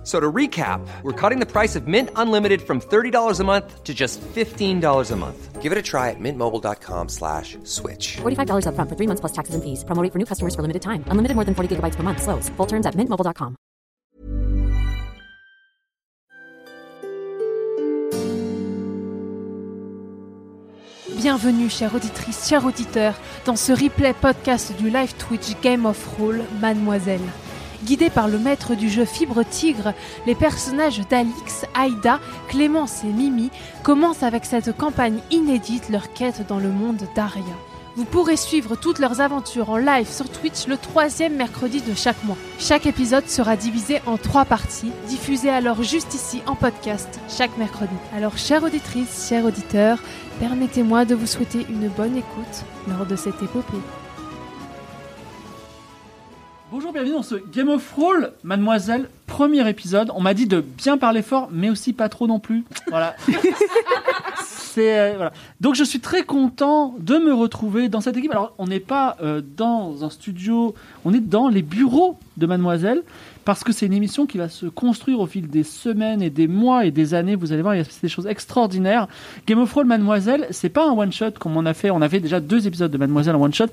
F- So to recap, we're cutting the price of Mint Unlimited from $30 a month to just $15 a month. Give it a try at mintmobile.com slash switch. $45 upfront for three months plus taxes and fees. Promo rate for new customers for limited time. Unlimited more than 40 gigabytes per month. Slows. Full terms at mintmobile.com. Bienvenue, chère auditrice, chers auditeurs, dans ce replay podcast du live Twitch Game of Roll Mademoiselle. Guidés par le maître du jeu Fibre Tigre, les personnages d'Alix, Aïda, Clémence et Mimi commencent avec cette campagne inédite leur quête dans le monde d'Aria. Vous pourrez suivre toutes leurs aventures en live sur Twitch le troisième mercredi de chaque mois. Chaque épisode sera divisé en trois parties, diffusées alors juste ici en podcast chaque mercredi. Alors, chère auditrice, chers auditeurs, permettez-moi de vous souhaiter une bonne écoute lors de cette épopée. Bonjour, bienvenue dans ce Game of Roll, mademoiselle, premier épisode. On m'a dit de bien parler fort, mais aussi pas trop non plus. Voilà. C'est euh, voilà. Donc je suis très content de me retrouver dans cette équipe. Alors on n'est pas euh, dans un studio, on est dans les bureaux de mademoiselle parce que c'est une émission qui va se construire au fil des semaines et des mois et des années. Vous allez voir, il y a des choses extraordinaires. Game of Thrones Mademoiselle, c'est pas un one shot comme on a fait. On avait déjà deux épisodes de Mademoiselle en one shot.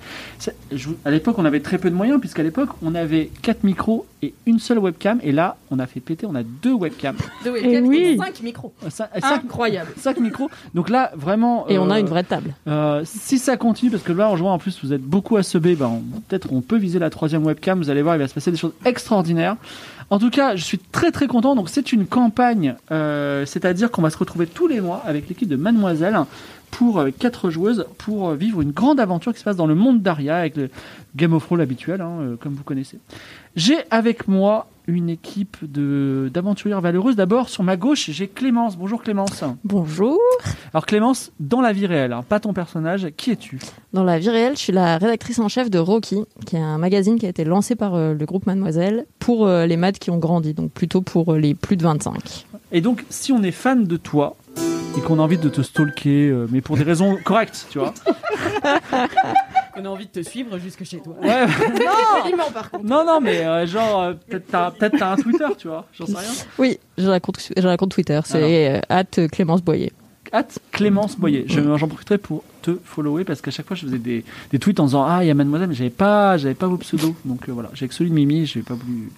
Je À l'époque, on avait très peu de moyens puisqu'à l'époque, on avait quatre micros et une seule webcam. Et là, on a fait péter, on a deux webcams. Deux Et webcams oui. et 5 micros. Euh, cinq- cinq- Incroyable. cinq micros. Donc là, vraiment. Et on a euh, une vraie table. euh, si ça continue, parce que là, en jouant en plus, vous êtes beaucoup à se ben, on- peut-être on peut viser la troisième webcam. Vous allez voir, il va se passer des choses extraordinaires. En tout cas, je suis très très content. Donc, c'est une campagne, euh, c'est-à-dire qu'on va se retrouver tous les mois avec l'équipe de Mademoiselle pour quatre joueuses pour euh, vivre une grande aventure qui se passe dans le monde d'Aria avec le Game of Roll habituel, hein, euh, comme vous connaissez. J'ai avec moi une équipe de d'aventurières valeureuses. D'abord, sur ma gauche, j'ai Clémence. Bonjour Clémence. Bonjour. Alors Clémence, dans la vie réelle, hein, pas ton personnage, qui es-tu? Dans la vie réelle, je suis la rédactrice en chef de Rocky, qui est un magazine qui a été lancé par euh, le groupe Mademoiselle pour euh, les maths qui ont grandi, donc plutôt pour euh, les plus de 25. Et donc, si on est fan de toi et qu'on a envie de te stalker, euh, mais pour des raisons correctes, tu vois. On a envie de te suivre jusque chez toi. Ouais, Joliment par contre. non, non, mais euh, genre, euh, peut-être t'as peut t'as un Twitter, tu vois. J'en sais rien. Oui, j'ai un compte, j'ai un compte Twitter, c'est euh, at Clémence Boyer. At Clémence Boyer. Je- J'en profiterai pour te follower parce qu'à chaque fois, je faisais des, des tweets en disant Ah, il y a Mademoiselle, mais j'avais pas, j'avais pas vos pseudos. Donc euh, voilà, j'ai que celui de Mimi, j'ai pas voulu.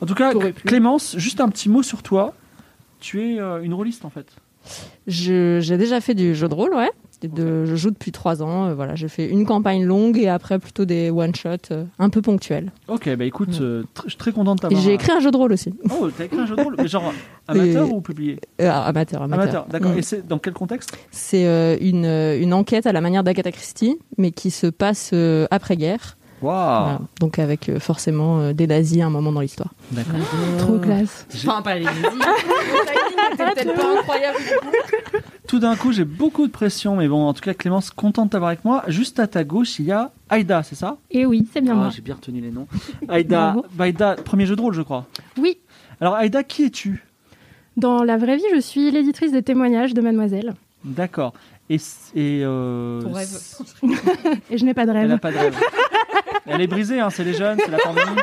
En tout cas. Clémence, juste un petit mot sur toi. Tu es euh, une rôliste en fait. J'ai déjà fait du jeu de rôle, ouais. De, je joue depuis trois ans. euh, voilà, j'ai fait une campagne longue et après plutôt des one shots euh, un peu ponctuels. Ok, bah écoute, euh, tr- je suis très content de t'avoir. j'ai écrit un jeu de rôle aussi. Oh, t'as écrit un jeu de rôle, mais genre amateur Et- ou publié? amateur, amateur. Amateur, d'accord. Mm. Et c'est dans quel contexte? C'est une, une enquête à la manière d'Agatha Christie, mais qui se passe euh, après-guerre. Voilà. Donc avec euh, forcément euh, des nazis à un moment dans l'histoire. D'accord. Trop classe. Enfin, pas les peut-être pas incroyable. Tout d'un coup, j'ai beaucoup de pression, mais bon, en tout cas, Clémence, contente de t'avoir avec moi. Juste à ta gauche, il y a Aïda, c'est ça? Et oui, c'est bien Ah, moi. J'ai bien retenu les noms. Aïda, bah, Aïda, premier jeu de rôle, je crois. Oui, Alors, Aïda, qui es-tu? Dans la vraie vie, je suis l'éditrice de témoignages de Mademoiselle. D'accord. Et, et euh, Ton rêve. c- Et je n'ai pas de Elle rêve. n'a pas de rêve. Elle est brisée, hein, c'est les jeunes, c'est la pandémie.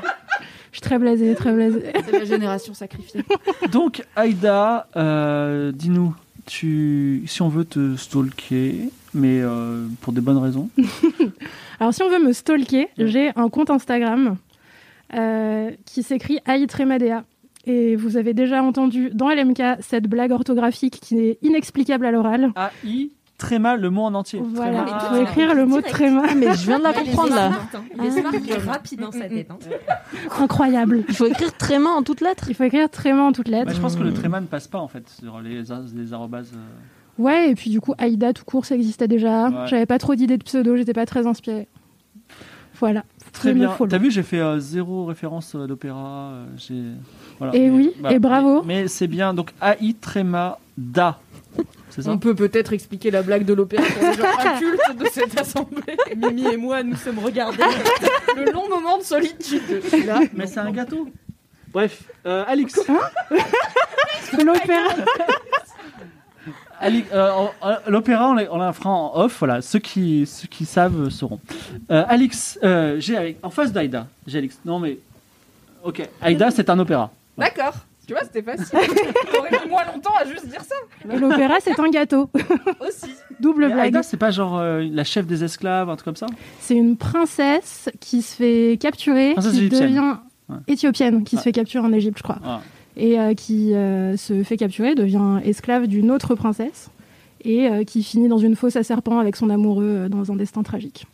Je suis très blasée, très blasée. C'est la génération sacrifiée. Donc, Aïda, euh, dis-nous, tu, si on veut te stalker, mais euh, pour des bonnes raisons. Alors, si on veut me stalker, j'ai un compte Instagram euh, qui s'écrit Aïtremadea. Et vous avez déjà entendu dans LMK cette blague orthographique qui est inexplicable à l'oral. A-I, très mal le mot en entier. Voilà, Très il mal. faut écrire le mot tréma. Ah, mais je viens de la comprendre là. hein. Il est rapide dans sa tête. hein. Incroyable. Il faut écrire très main en toutes lettres. Il faut écrire tréma en toutes lettres. Bah, je pense que le tréma ne passe pas en fait sur les, les arrobases. euh. Ouais, et puis du coup, Aïda tout court, ça existait déjà. Ouais. J'avais pas trop d'idées de pseudo, j'étais pas très inspirée. Voilà. Très bien. T'as vu, j'ai fait euh, zéro référence euh, d'opéra. euh, j'ai- voilà. Et Mais- oui, et bravo. Mais, mais c'est bien. Donc AI tréma da. C'est ça On peut peut-être expliquer la blague de l'opéra pour les gens incultes de cette assemblée. Mimi et moi nous sommes regardés le long moment de solitude. Là, Mais c'est un gâteau. Bref, euh, Alix. L'opéra. Euh, en- L'opéra, on l'a- on la fera en off. Voilà, ceux qui, ceux qui savent sauront. Euh, Alix, euh, j'ai avec- en face d'Aïda. J'ai Alix. Non mais, ok. Aïda, c'est un opéra. D'accord. Tu vois, c'était facile. J'aurais mis moins longtemps à juste dire ça. Et l'opéra, c'est un gâteau. Aussi. Double Mais blague. Aïda, c'est pas genre euh, la chef des esclaves, un truc comme ça C'est une princesse qui se fait capturer, Princesse qui égyptienne. devient Ouais. éthiopienne, qui Ah. se fait capturer en Égypte, je crois. Ah. Et euh, qui euh, se fait capturer, devient esclave d'une autre princesse. Et euh, qui finit dans une fosse à serpent avec son amoureux euh, dans un destin tragique.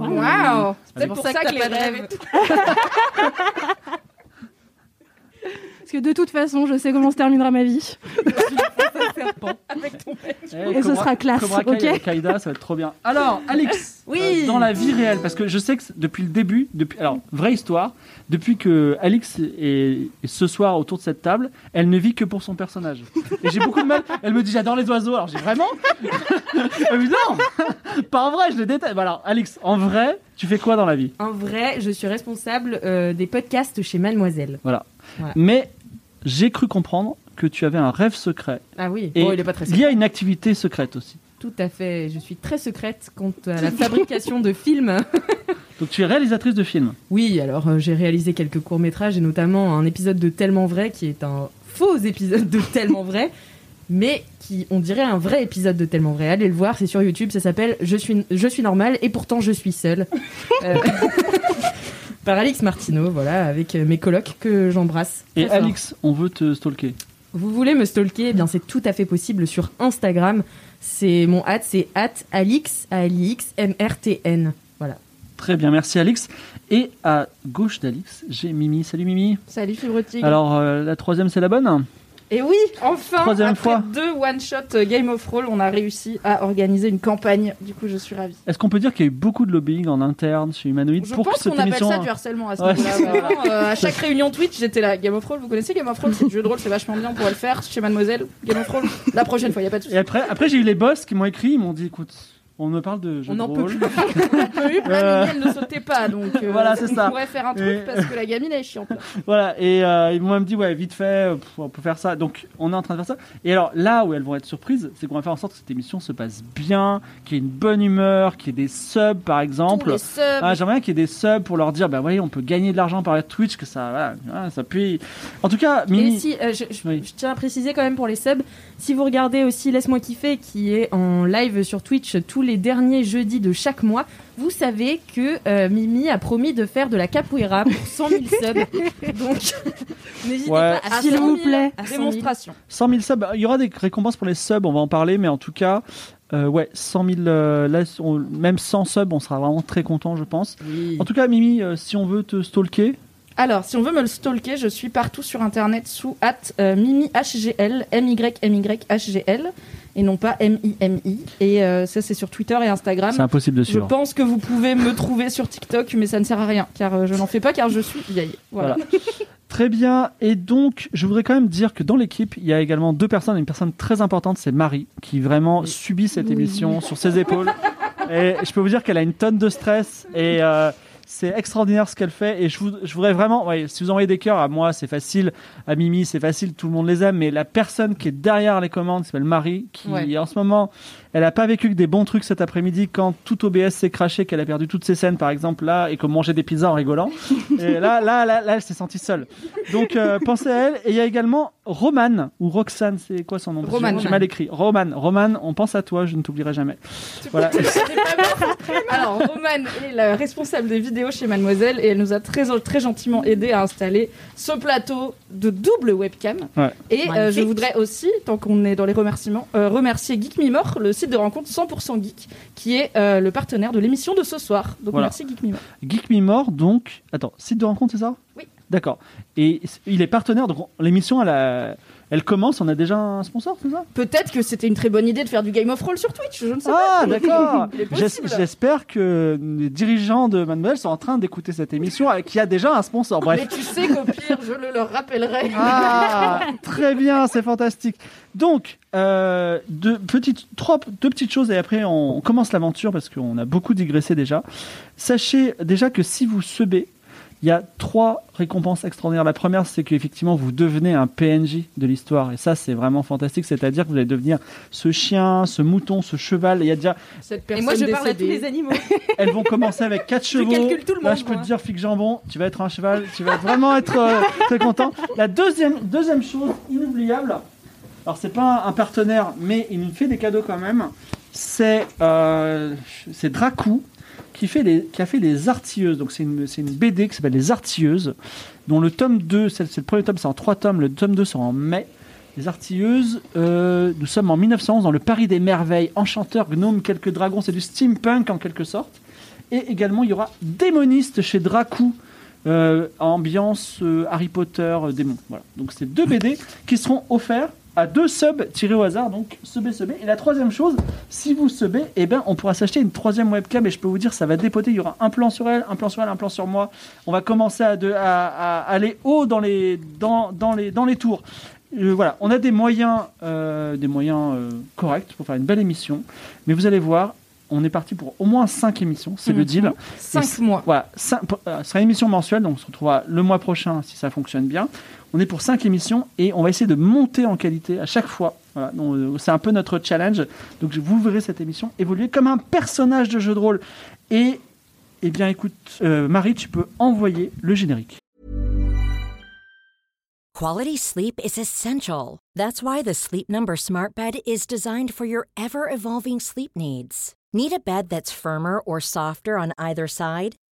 Waouh. C'est C'est peut-être pour ça que, t'as les pas de rêves. rêve. Parce que de toute façon, je sais comment se terminera ma vie. Avec ton mec. Eh, Et ce sera classe, Cobra Kai ok avec Aïda, ça va être trop bien. Alors, Alix, Oui. euh, dans la vie réelle, parce que je sais que depuis le début, depuis, alors, vraie histoire, depuis que Alix est, est ce soir autour de cette table, elle ne vit que pour son personnage. Et j'ai beaucoup de mal. Elle me dit j'adore les oiseaux. Alors j'ai vraiment Elle me dit non, pas en vrai, je les déteste. Bah alors, Alix, en vrai, tu fais quoi dans la vie? En vrai, je suis responsable euh, des podcasts chez Mademoiselle. Mais j'ai cru comprendre que tu avais un rêve secret. Ah oui, Et bon, il est pas très il y a une activité secrète aussi. Tout à fait. Je suis très secrète quant à la fabrication de films. Donc tu es réalisatrice de films. Oui, alors euh, j'ai réalisé quelques courts-métrages et notamment un épisode de Tellement Vrai qui est un faux épisode de Tellement Vrai, mais qui, on dirait, un vrai épisode de Tellement Vrai. Allez le voir, c'est sur YouTube, ça s'appelle Je suis, je suis normal et pourtant je suis seule. Euh, Par Alix Martineau, voilà, avec euh, mes colocs que j'embrasse. Et fort. Alix, on veut te stalker. Vous voulez me stalker? Eh bien, c'est tout à fait possible sur Instagram. C'est mon hâte, c'est hâte Alix, A-L-I-X, M-R-T-N. Voilà. Très bien, merci Alix. Et à gauche d'Alix, j'ai Mimi. Salut Mimi. Salut Fibre Tigre. Alors euh, la troisième, c'est la bonne? Et oui, enfin, Troisième après fois. deux one-shot Game of Roll, on a réussi à organiser une campagne. Du coup, je suis ravie. Est-ce qu'on peut dire qu'il y a eu beaucoup de lobbying en interne chez Humanoid Je pour que pense cette qu'on appelle émission... ça du harcèlement à ce Ouais. Vraiment, euh, à chaque réunion Twitch, j'étais là. Game of Roll, vous connaissez Game of Roll C'est du jeu de rôle, c'est vachement bien, on pourrait le faire chez Mademoiselle. Game of Roll, la prochaine fois, y a pas de souci. Et après, après j'ai eu les boss qui m'ont écrit, ils m'ont dit, écoute, on me parle de jeux On de n'en peut. Eu, la mignonne ne sautait pas, donc euh, Voilà, c'est ça. on pourrait faire un truc Et- parce que la gamine elle est chiante. là. Voilà, et euh, ils m'ont même dit, ouais, vite fait, pff, on peut faire ça. Donc, on est en train de faire ça. Et alors, là où elles vont être surprises, c'est qu'on va faire en sorte que cette émission se passe bien, qu'il y ait une bonne humeur, qu'il y ait des subs, par exemple. Ah, J'aimerais bien qu'il y ait des subs pour leur dire, bah voyez, on peut gagner de l'argent par Twitch, que ça, voilà, voilà, ça puis. En tout cas, Et Mimi. si, euh, je, je- Oui. je tiens à préciser quand même pour les subs, si vous regardez aussi Laisse-moi kiffer, qui est en live sur Twitch tous les derniers jeudis de chaque mois, vous savez que euh, Mimi a promis de faire de la capoeira pour 100 000 subs. Donc, n'hésitez Ouais. pas à S'il 100 000, vous plaît. à 100 000. Démonstration. 100 000 subs, il y aura des récompenses pour les subs, on va en parler, mais en tout cas, euh, ouais, 100 000, euh, là, on- même 100 subs, on sera vraiment très content, je pense. Oui. En tout cas, Mimi, euh, si on veut te stalker, Alors, si on veut me le stalker, je suis partout sur internet sous at euh, MimiHGL, M-Y-M-Y-H-G-L, et non pas M-I-M-I. Et euh, ça, c'est sur Twitter et Instagram. c'est impossible de Je suivre. pense que vous pouvez me trouver sur TikTok, mais ça ne sert à rien, car euh, je n'en fais pas, car je suis vieille. Voilà. Voilà. Très bien. Et donc, je voudrais quand même dire que dans l'équipe, il y a également deux personnes. Une personne très importante, c'est Marie, qui vraiment subit cette émission sur ses épaules. Et je peux vous dire qu'elle a une tonne de stress et euh, c'est extraordinaire ce qu'elle fait. Et je, vous- je voudrais vraiment, ouais, si vous envoyez des cœurs à moi, c'est facile. À Mimi, c'est facile. Tout le monde les aime. Mais la personne qui est derrière les commandes s'appelle Marie, qui Ouais. en ce moment, elle a pas vécu que des bons trucs cet après-midi quand tout OBS s'est craché, qu'elle a perdu toutes ses scènes, par exemple, là, et qu'on mangeait des pizzas en rigolant. Et là, là, là, là, elle s'est sentie seule. Donc, euh, pensez à elle. Et il y a également Romane, ou Roxane, c'est quoi son nom? Romane. J'ai mal écrit. Romane, Romane, on pense à toi, je ne t'oublierai jamais. Voilà. Alors, Romane est la responsable des vidéos chez Mademoiselle et elle nous a très, très gentiment aidé à installer ce plateau de double webcam. Ouais. Et euh, je voudrais aussi, tant qu'on est dans les remerciements, euh, remercier Geek Me More, le site de rencontre 100% Geek, qui est euh, le partenaire de l'émission de ce soir. Donc Voilà. merci Geek More, donc. Attends, site de rencontre, c'est ça? Oui. D'accord. Et il est partenaire, donc l'émission, elle, a- elle commence, on a déjà un sponsor, c'est ça? Peut-être que c'était une très bonne idée de faire du Game of Roll sur Twitch, je ne sais Ah, pas. d'accord. J'es- possible. J'espère que les dirigeants de Mademoiselle sont en train d'écouter cette émission et qu'il y a déjà un sponsor. Bref. Mais tu sais qu'au pire, je le leur rappellerai. Ah, très bien, c'est fantastique. Donc, euh, deux, petites, trois, deux petites choses et après on, on commence l'aventure parce qu'on a beaucoup digressé déjà. Sachez déjà que si vous subez, Il y a trois récompenses extraordinaires. La première, c'est qu'effectivement, vous devenez un PNJ de l'histoire. Et ça, c'est vraiment fantastique. C'est-à-dire que vous allez devenir ce chien, ce mouton, ce cheval. Il y a déjà, Cette Et moi, je personne parle à tous décédée. les animaux. elles vont commencer avec quatre Je chevaux. calcule tout le Là, monde, je peux moi. te dire, Fig Jambon, tu vas être un cheval. Tu vas vraiment être euh, très content. La deuxième, deuxième chose inoubliable, alors c'est pas un partenaire, mais il nous fait des cadeaux quand même. C'est euh, c'est Dracou qui, fait les, qui a fait Les Artilleuses. Donc c'est une, une BD qui s'appelle Les Artilleuses, dont le tome 2, c'est le premier tome, c'est en trois tomes, le tome 2 sera en mai. Les Artilleuses, euh, nous sommes en 1911 dans le Paris des merveilles, enchanteurs, gnomes, quelques dragons, c'est du steampunk en quelque sorte. Et également, il y aura Démoniste chez Dracou, euh, ambiance euh, Harry Potter, démon. Voilà. Donc c'est deux BD qui seront offerts à deux subs tirés au hasard, donc sub et sub. Et la troisième chose, si vous subez, eh ben, on pourra s'acheter une troisième webcam et je peux vous dire, ça va dépoter. Il y aura un plan sur elle, un plan sur elle, un plan sur moi. On va commencer à, de- à- à aller haut dans les, dans, dans les, dans les tours. Euh, voilà, on a des moyens, euh, des moyens euh, corrects pour faire une belle émission, mais vous allez voir, on est parti pour au moins 5 émissions, c'est le Mhm. deal. Cinq Et c- mois. Voilà, euh, ce sera une émission mensuelle, donc on se retrouvera le mois prochain si ça fonctionne bien. On est pour 5 émissions et on va essayer de monter en qualité à chaque fois. Euh, c'est un peu notre challenge. Donc vous verrez cette émission évoluer comme un personnage de jeu de rôle. Et, eh bien écoute, euh, Marie, tu peux envoyer le générique. Quality sleep is essential. That's why the Sleep Number Smart Bed is designed for your ever evolving sleep needs. Need a bed that's firmer or softer on either side?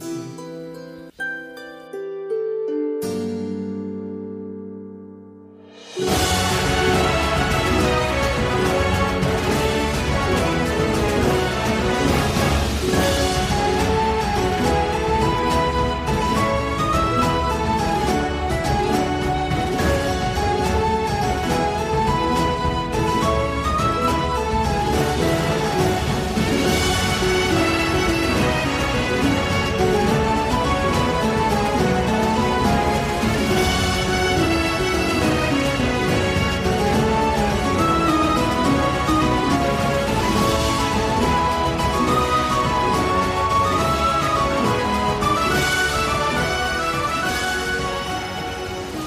Satan.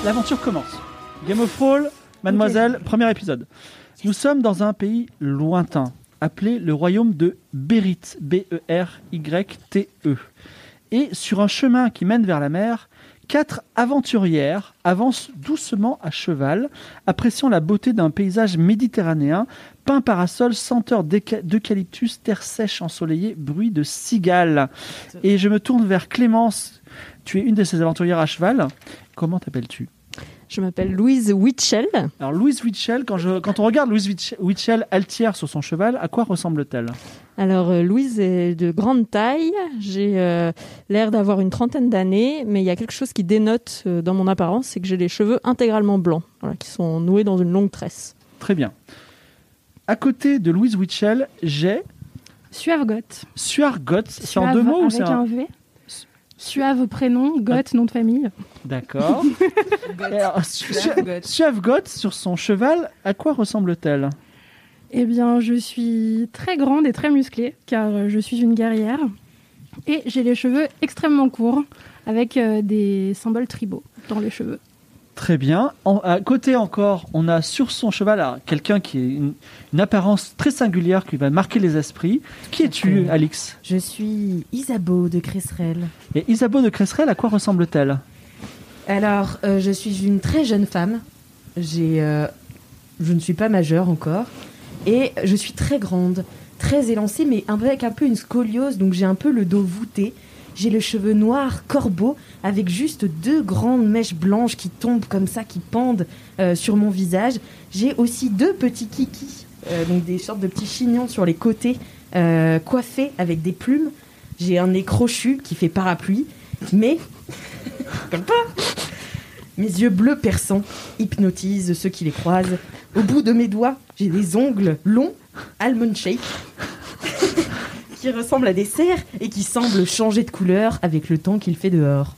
L'aventure commence. Game of Thrones, mademoiselle, premier épisode. Nous sommes dans un pays lointain, appelé le royaume de Bérite, B-E-R-Y-T-E. Et sur un chemin qui mène vers la mer, quatre aventurières avancent doucement à cheval, appréciant la beauté d'un paysage méditerranéen, peint parasol, senteur d'eucalyptus, terre sèche ensoleillée, bruit de cigales. Et je me tourne vers Clémence. Tu es une de ces aventurières à cheval. Comment t'appelles-tu? Je m'appelle Louise Witchell. alors Louise Witchell, quand, je, quand on regarde Louise Witch- Witchell altière sur son cheval, à quoi ressemble-t-elle? Alors euh, Louise est de grande taille. J'ai euh, l'air d'avoir une trentaine d'années, mais il y a quelque chose qui dénote euh, dans mon apparence, c'est que j'ai les cheveux intégralement blancs, voilà, qui sont noués dans une longue tresse. Très bien. À côté de Louise Witchell, j'ai Suave-Goth. Suar Gotts. C'est en deux mots ou avec c'est un un... V? Suave prénom, Goth nom de famille. D'accord. Suave Gotts, sur son cheval, à quoi ressemble-t-elle? Eh bien, je suis très grande et très musclée, car euh, je suis une guerrière. Et j'ai les cheveux extrêmement courts, avec euh, des symboles tribaux dans les cheveux. Très bien. En- à côté encore, on a sur son cheval quelqu'un qui a une, une apparence très singulière qui va marquer les esprits. Qui es-tu, Alix? Je suis Isabeau de Cresserelle. Et Isabeau de Cresserelle, à quoi ressemble-t-elle? Alors, euh, je suis une très jeune femme. J'ai, euh, je ne suis pas majeure encore. Et je suis très grande, très élancée, mais avec un peu une scoliose, donc j'ai un peu le dos voûté. J'ai le cheveu noir corbeau avec juste deux grandes mèches blanches qui tombent comme ça, qui pendent euh, sur mon visage. J'ai aussi deux petits kikis, euh, donc des sortes de petits chignons sur les côtés, euh, coiffés avec des plumes. J'ai un nez crochu qui fait parapluie, mais comme pas. Mes yeux bleus perçants hypnotisent ceux qui les croisent. Au bout de mes doigts, j'ai des ongles longs, almond shape, qui ressemblent à des cerfs et qui semblent changer de couleur avec le temps qu'il fait dehors.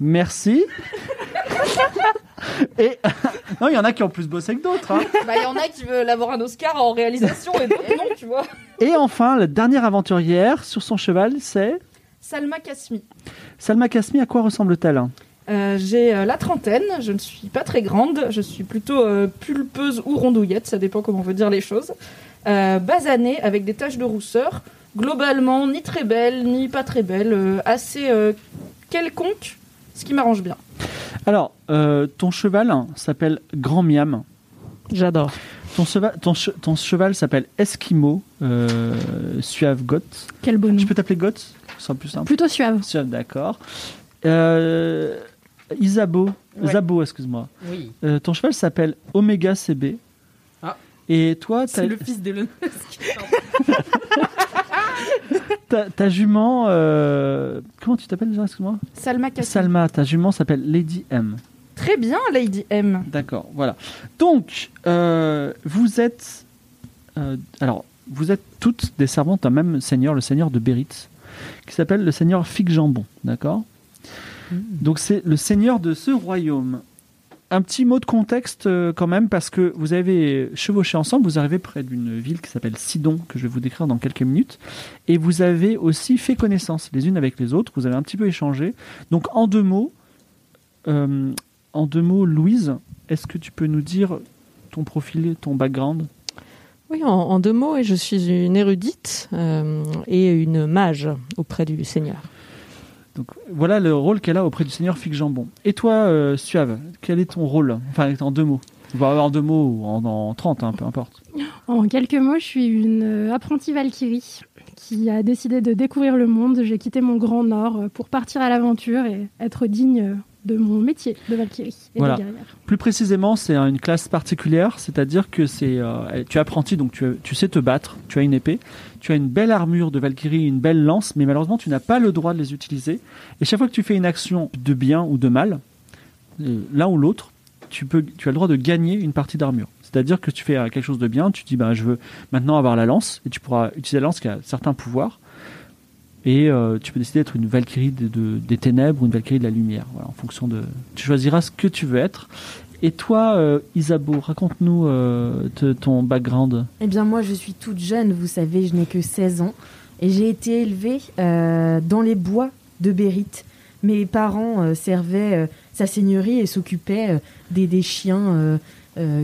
Merci. Et non, il y en a qui ont plus bossé que d'autres. hein. Bah, il y en a qui veulent avoir un Oscar en réalisation et d'autres non, tu vois. Et enfin, la dernière aventurière sur son cheval, c'est Salma Kasmi. Salma Kasmi. À quoi ressemble-t-elle? Euh, j'ai euh, la trentaine, je ne suis pas très grande, je suis plutôt euh, pulpeuse ou rondouillette, ça dépend comment on veut dire les choses. Euh, basanée avec des taches de rousseur, globalement ni très belle ni pas très belle, euh, assez euh, quelconque, ce qui m'arrange bien. Alors, euh, ton cheval s'appelle Grand Miam. J'adore. Ton, cheva- ton, che- ton cheval s'appelle Eskimo euh, Suave Got. Quel bonhomme. Je peux t'appeler Got Ce sera plus simple. Plutôt suave. Suave, d'accord. Euh, Isabeau, Ouais. Zabo, excuse-moi. Oui. Euh, ton cheval s'appelle Omega CB. Et toi, C'est le fils d'Elon Musk. ta, ta jument, euh, comment tu t'appelles déjà, excuse-moi? Salma Kasmi. Salma, ta jument s'appelle Lady M. Très bien, Lady M. D'accord, voilà. Donc, euh, vous êtes, euh, alors, vous êtes toutes des servantes d'un même seigneur, le seigneur de Béritz, qui s'appelle le seigneur Fig Jambon, d'accord? Donc, c'est le seigneur de ce royaume. Un petit mot de contexte euh, quand même, parce que vous avez chevauché ensemble, vous arrivez près d'une ville qui s'appelle Sidon, que je vais vous décrire dans quelques minutes, et vous avez aussi fait connaissance les unes avec les autres, vous avez un petit peu échangé. Donc, en deux mots, euh, en deux mots, Louise, est-ce que tu peux nous dire ton profil, ton background? Oui, en, deux mots, je suis une érudite euh, et une mage auprès du Seigneur. Donc, Voilà le rôle qu'elle a auprès du seigneur Fig Jambon. Et toi, euh, Suave, quel est ton rôle? Enfin, en deux mots. En deux mots ou en, en 30, hein, peu importe. En quelques mots, je suis une euh, apprentie Valkyrie qui a décidé de découvrir le monde. J'ai quitté mon grand nord euh, pour partir à l'aventure et être digne de mon métier de Valkyrie et Voilà. de guerrière. Plus précisément, c'est une classe particulière, c'est-à-dire que c'est, euh, tu es apprenti, donc tu, tu sais te battre, tu as une épée, tu as une belle armure de Valkyrie, une belle lance, mais malheureusement, tu n'as pas le droit de les utiliser. Et chaque fois que tu fais une action de bien ou de mal, euh, l'un ou l'autre, tu, peux, tu as le droit de gagner une partie d'armure. C'est-à-dire que tu fais euh, quelque chose de bien, tu dis bah, je veux maintenant avoir la lance, et tu pourras utiliser la lance qui a certains pouvoirs. Et euh, tu peux décider d'être une Valkyrie de- de- des ténèbres ou une Valkyrie de la lumière. Voilà, en fonction de. Tu choisiras ce que tu veux être. Et toi, euh, Isabeau, raconte-nous euh, ton background. Eh bien, moi, je suis toute jeune, vous savez, je n'ai que 16 ans. Et j'ai été élevée euh, dans les bois de Bérite. Mes parents servaient sa seigneurie et s'occupaient des, chiens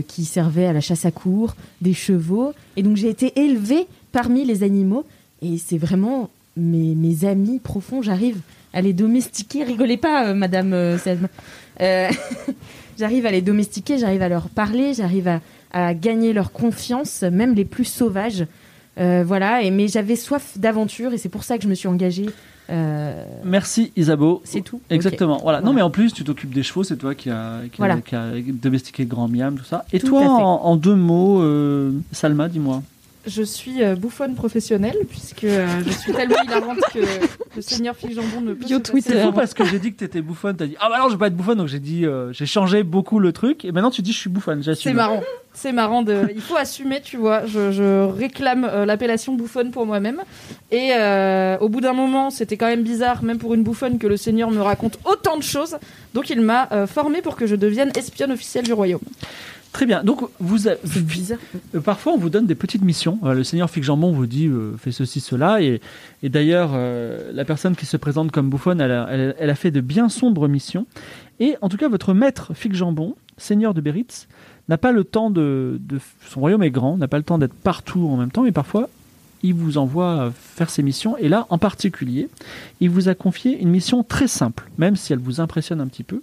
qui servaient à la chasse à cour, des chevaux. Et donc, j'ai été élevée parmi les animaux. Et c'est vraiment mes, mes amis profonds. J'arrive à les domestiquer. Rigolez pas, Madame Selma. J'arrive à les domestiquer, j'arrive à leur parler, j'arrive à, à gagner leur confiance, même les plus sauvages. Euh, voilà, et, mais j'avais soif d'aventure et c'est pour ça que je me suis engagée. euh, Merci Isabeau. c'est tout. Exactement. Voilà. Non, mais en plus, tu t'occupes des chevaux, c'est toi qui a, qui, a- Voilà. qui a domestiqué le grand miam, tout ça. Et Tout toi, en deux mots, euh, Salma, dis-moi. Je suis euh, bouffonne professionnelle puisque euh, je suis tellement hilarante que le seigneur Fig Jambon ne peut Bio Twitter. C'est fou parce que j'ai dit que t'étais bouffonne, t'as dit ah bah non je veux pas être bouffonne donc j'ai dit euh, j'ai changé beaucoup le truc et maintenant tu dis je suis bouffonne, j'assume. C'est marrant. C'est marrant. De... Il faut assumer, tu vois. Je, je réclame euh, l'appellation bouffonne pour moi-même. Et euh, au bout d'un moment, c'était quand même bizarre, même pour une bouffonne, que le Seigneur me raconte autant de choses. Donc il m'a euh, formé pour que je devienne espionne officielle du royaume. Très bien. Donc vous, a- C'est bizarre. Euh, Parfois, on vous donne des petites missions. Euh, le Seigneur Fig Jambon vous dit euh, fais ceci, cela. Et, et d'ailleurs, euh, la personne qui se présente comme bouffonne, elle a, elle- elle a fait de bien sombres missions. Et en tout cas, votre maître Fig Jambon, Seigneur de Béritz, n'a pas le temps de, de- Son royaume est grand, n'a pas le temps d'être partout en même temps. Et parfois, il vous envoie faire ses missions. Et là, en particulier, il vous a confié une mission très simple, même si elle vous impressionne un petit peu.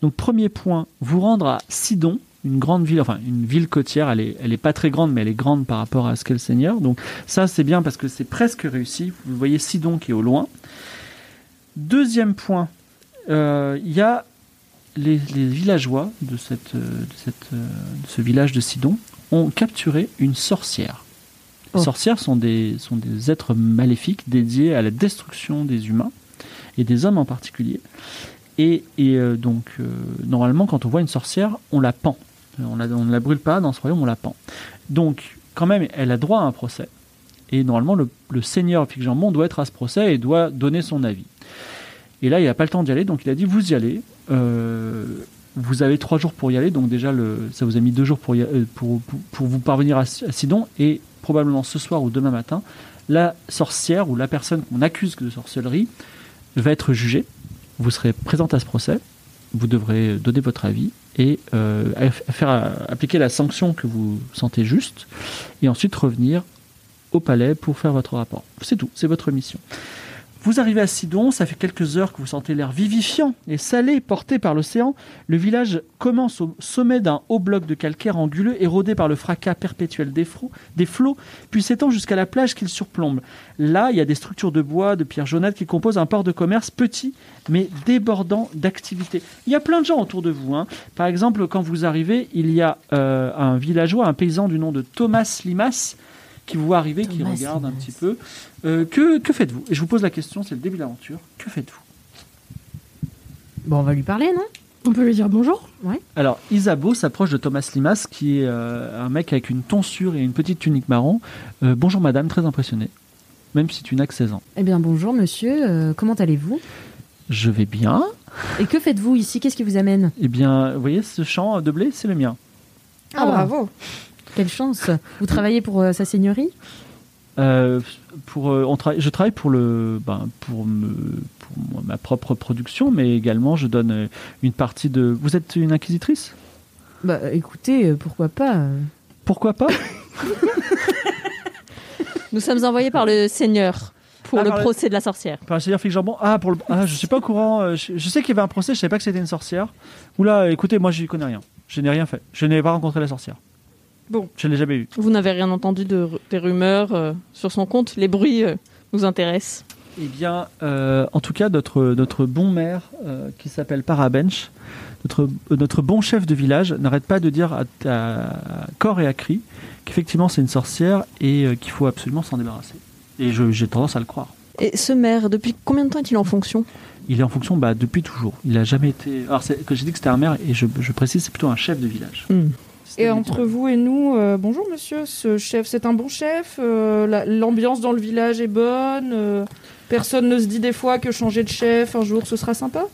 Donc, premier point, vous rendre à Sidon, une grande ville, enfin une ville côtière. Elle est, elle est pas très grande, mais elle est grande par rapport à ce qu'est le Seigneur. Donc, ça, c'est bien parce que c'est presque réussi. Vous voyez Sidon qui est au loin. Deuxième point, euh, il y a les, les villageois de, cette, euh, de, cette, euh, de ce village de Sidon ont capturé une sorcière. Les Oh. sorcières sont des, sont des êtres maléfiques dédiés à la destruction des humains et des hommes en particulier. Et, et, euh, donc, euh, normalement, quand on voit une sorcière, on la pend. On, ne la brûle pas dans ce royaume, on la pend. Donc, quand même, elle a droit à un procès. Et normalement, le, le seigneur Fig Jambon doit être à ce procès et doit donner son avis. Et là, il n'a pas le temps d'y aller, donc il a dit Vous y allez. Euh, vous avez trois jours pour y aller, donc déjà, ça vous a mis deux jours euh, pour vous parvenir à, à Sidon. Et probablement ce soir ou demain matin, la sorcière ou la personne qu'on accuse de sorcellerie va être jugée. Vous serez présente à ce procès. Vous devrez donner votre avis et euh, faire appliquer la sanction que vous sentez juste. Et ensuite revenir au palais pour faire votre rapport. C'est tout, c'est votre mission. Vous arrivez à Sidon, ça fait quelques heures que vous sentez l'air vivifiant et salé porté par l'océan. Le village commence au sommet d'un haut bloc de calcaire anguleux érodé par le fracas perpétuel des, flots, puis s'étend jusqu'à la plage qu'il surplombe. Là, il y a des structures de bois, de pierres jaunâtres qui composent un port de commerce petit mais débordant d'activité. Il y a plein de gens autour de vous. hein. Par exemple, quand vous arrivez, il y a euh, un villageois, un paysan du nom de Thomas Limas qui vous voit arriver, qui regarde un petit peu. Euh, que que faites-vous Et je vous pose la question, c'est le début de l'aventure. Que faites-vous Bon, on va lui parler, non On peut lui dire bonjour Alors, Isabeau s'approche de Thomas Limas, qui est euh, un mec avec une tonsure et une petite tunique marron. Euh, bonjour madame, très impressionné. Même si tu n'as que 16 ans. Eh bien, bonjour, monsieur. euh, comment allez-vous Je vais bien. Et que faites-vous ici? Qu'est-ce qui vous amène? Eh bien, vous voyez, ce champ de blé, c'est le mien. Ah, Ah. bravo. Quelle chance Vous travaillez pour euh, sa seigneurie? Euh, pour, euh, on je travaille pour, le, ben, pour, me, pour moi- ma propre production, mais également je donne euh, une partie de... Vous êtes une inquisitrice? Bah, écoutez, pourquoi pas. Pourquoi pas? Nous sommes envoyés par le Seigneur pour Ah, le procès de la sorcière. Par le Seigneur Flic Jambon? Ah, pour le... ah, je suis pas au courant. Je, je sais qu'il y avait un procès, je savais pas que c'était une sorcière. Oula, écoutez, moi j'y connais rien. Je n'ai rien fait. Je n'ai pas rencontré la sorcière. Bon. Je ne l'ai jamais vue. Vous n'avez rien entendu de, des rumeurs euh, sur son compte? Les bruits euh, nous intéressent? Eh bien, euh, en tout cas, notre, notre bon maire, euh, qui s'appelle Parabench, notre, euh, notre bon chef de village, n'arrête pas de dire à, à- à corps et à cri qu'effectivement c'est une sorcière et euh, qu'il faut absolument s'en débarrasser. Et j'ai tendance à le croire. Et ce maire, depuis combien de temps est-il en fonction? Il est en fonction bah, depuis toujours. Il n'a jamais été. Alors, que j'ai dit que c'était un maire, et je, je précise, c'est plutôt un chef de village. Hmm. Et entre vous et nous, euh, bonjour monsieur, ce chef, c'est un bon chef euh, la- L'ambiance dans le village est bonne euh, Personne ne se dit des fois que changer de chef un jour ce sera sympa?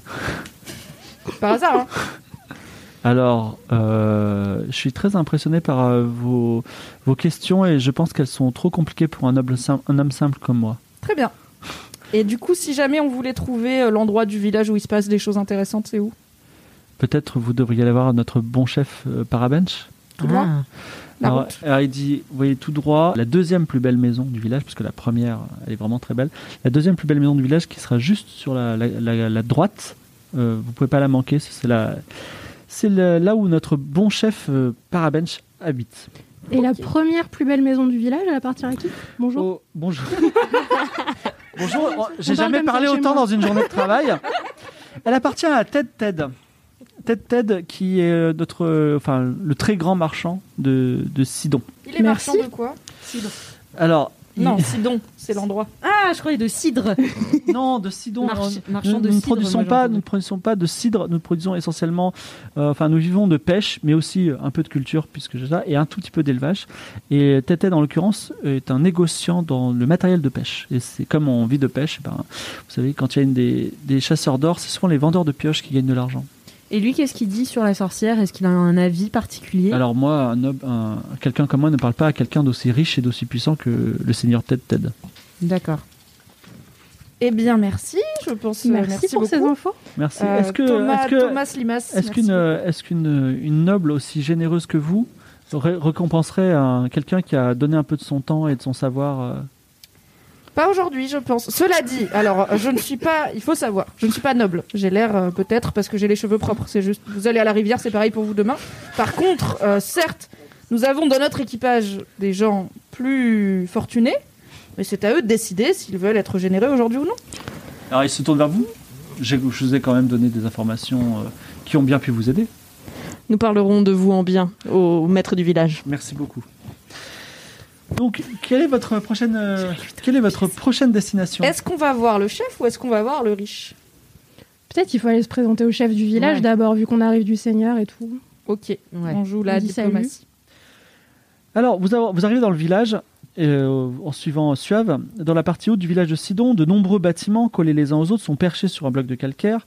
Par hasard, hein Alors, euh, je suis très impressionné par euh, vos, vos questions et je pense qu'elles sont trop compliquées pour un, noble sim- un homme simple comme moi. Très bien. Et du coup, si jamais on voulait trouver euh, l'endroit du village où il se passe des choses intéressantes, c'est où? Peut-être vous devriez aller voir notre bon chef Parabench. Tout droit Ah. La Alors, il dit, vous voyez tout droit, la deuxième plus belle maison du village, parce que la première, elle est vraiment très belle. La deuxième plus belle maison du village qui sera juste sur la, la- la- la droite. Euh, vous pouvez pas la manquer. C'est la, c'est là où notre bon chef euh, Parabench habite. Et la première plus belle maison du village, elle appartient à qui? Bonjour. Oh, bonjour. bonjour. oh, J'ai jamais parlé autant dans une journée de travail. Elle appartient à Ted Ted. Ted Ted, qui est euh, notre, euh, enfin, le très grand marchand de, de Sidon. Il est Merci. marchand de quoi? Cidre. Alors, Non, Sidon, c'est l'endroit. Ah, je croyais de cidre. non, de Sidon. March- marchand nous, de nous ne cidre, produisons pas, nous ne produisons pas de cidre. Nous produisons essentiellement, euh, enfin, nous vivons de pêche, mais aussi un peu de culture, puisque j'ai ça, et un tout petit peu d'élevage. Et Ted Ted, en l'occurrence, est un négociant dans le matériel de pêche. Et c'est comme on vit de pêche, eh ben, vous savez, quand il y a une des, des chasseurs d'or, c'est souvent les vendeurs de pioches qui gagnent de l'argent. Et lui, qu'est-ce qu'il dit sur la sorcière? Est-ce qu'il a un avis particulier? Alors moi, un, homme- un- quelqu'un comme moi ne parle pas à quelqu'un d'aussi riche et d'aussi puissant que le seigneur Ted Ted. D'accord. Eh bien, merci, je pense. euh, Merci, pour ces infos. Merci. Euh, est-ce que, Thomas, est-ce que, Thomas Limas. Est-ce merci qu'une beaucoup. est-ce qu'une une noble aussi généreuse que vous ré- récompenserait un, quelqu'un qui a donné un peu de son temps et de son savoir euh, Pas aujourd'hui, je pense. Cela dit, alors, je ne suis pas, il faut savoir, je ne suis pas noble. J'ai l'air euh, peut-être parce que j'ai les cheveux propres. C'est juste, vous allez à la rivière, c'est pareil pour vous demain. Par contre, euh, certes, nous avons dans notre équipage des gens plus fortunés, mais c'est à eux de décider s'ils veulent être généreux aujourd'hui ou non. Alors il se tourne vers vous. Je vous ai quand même donné des informations euh, qui ont bien pu vous aider. Nous parlerons de vous en bien au maître du village. Merci beaucoup. Donc, quelle est votre prochaine, euh, quelle est votre prochaine destination Est-ce qu'on va voir le chef ou est-ce qu'on va voir le riche? Peut-être qu'il faut aller se présenter au chef du village Ouais. d'abord, vu qu'on arrive du Seigneur et tout. Ok, Ouais. on joue la On diplomatie. Alors, vous, avez- vous arrivez dans le village, euh, en suivant Suave. Dans la partie haute du village de Sidon, de nombreux bâtiments collés les uns aux autres sont perchés sur un bloc de calcaire.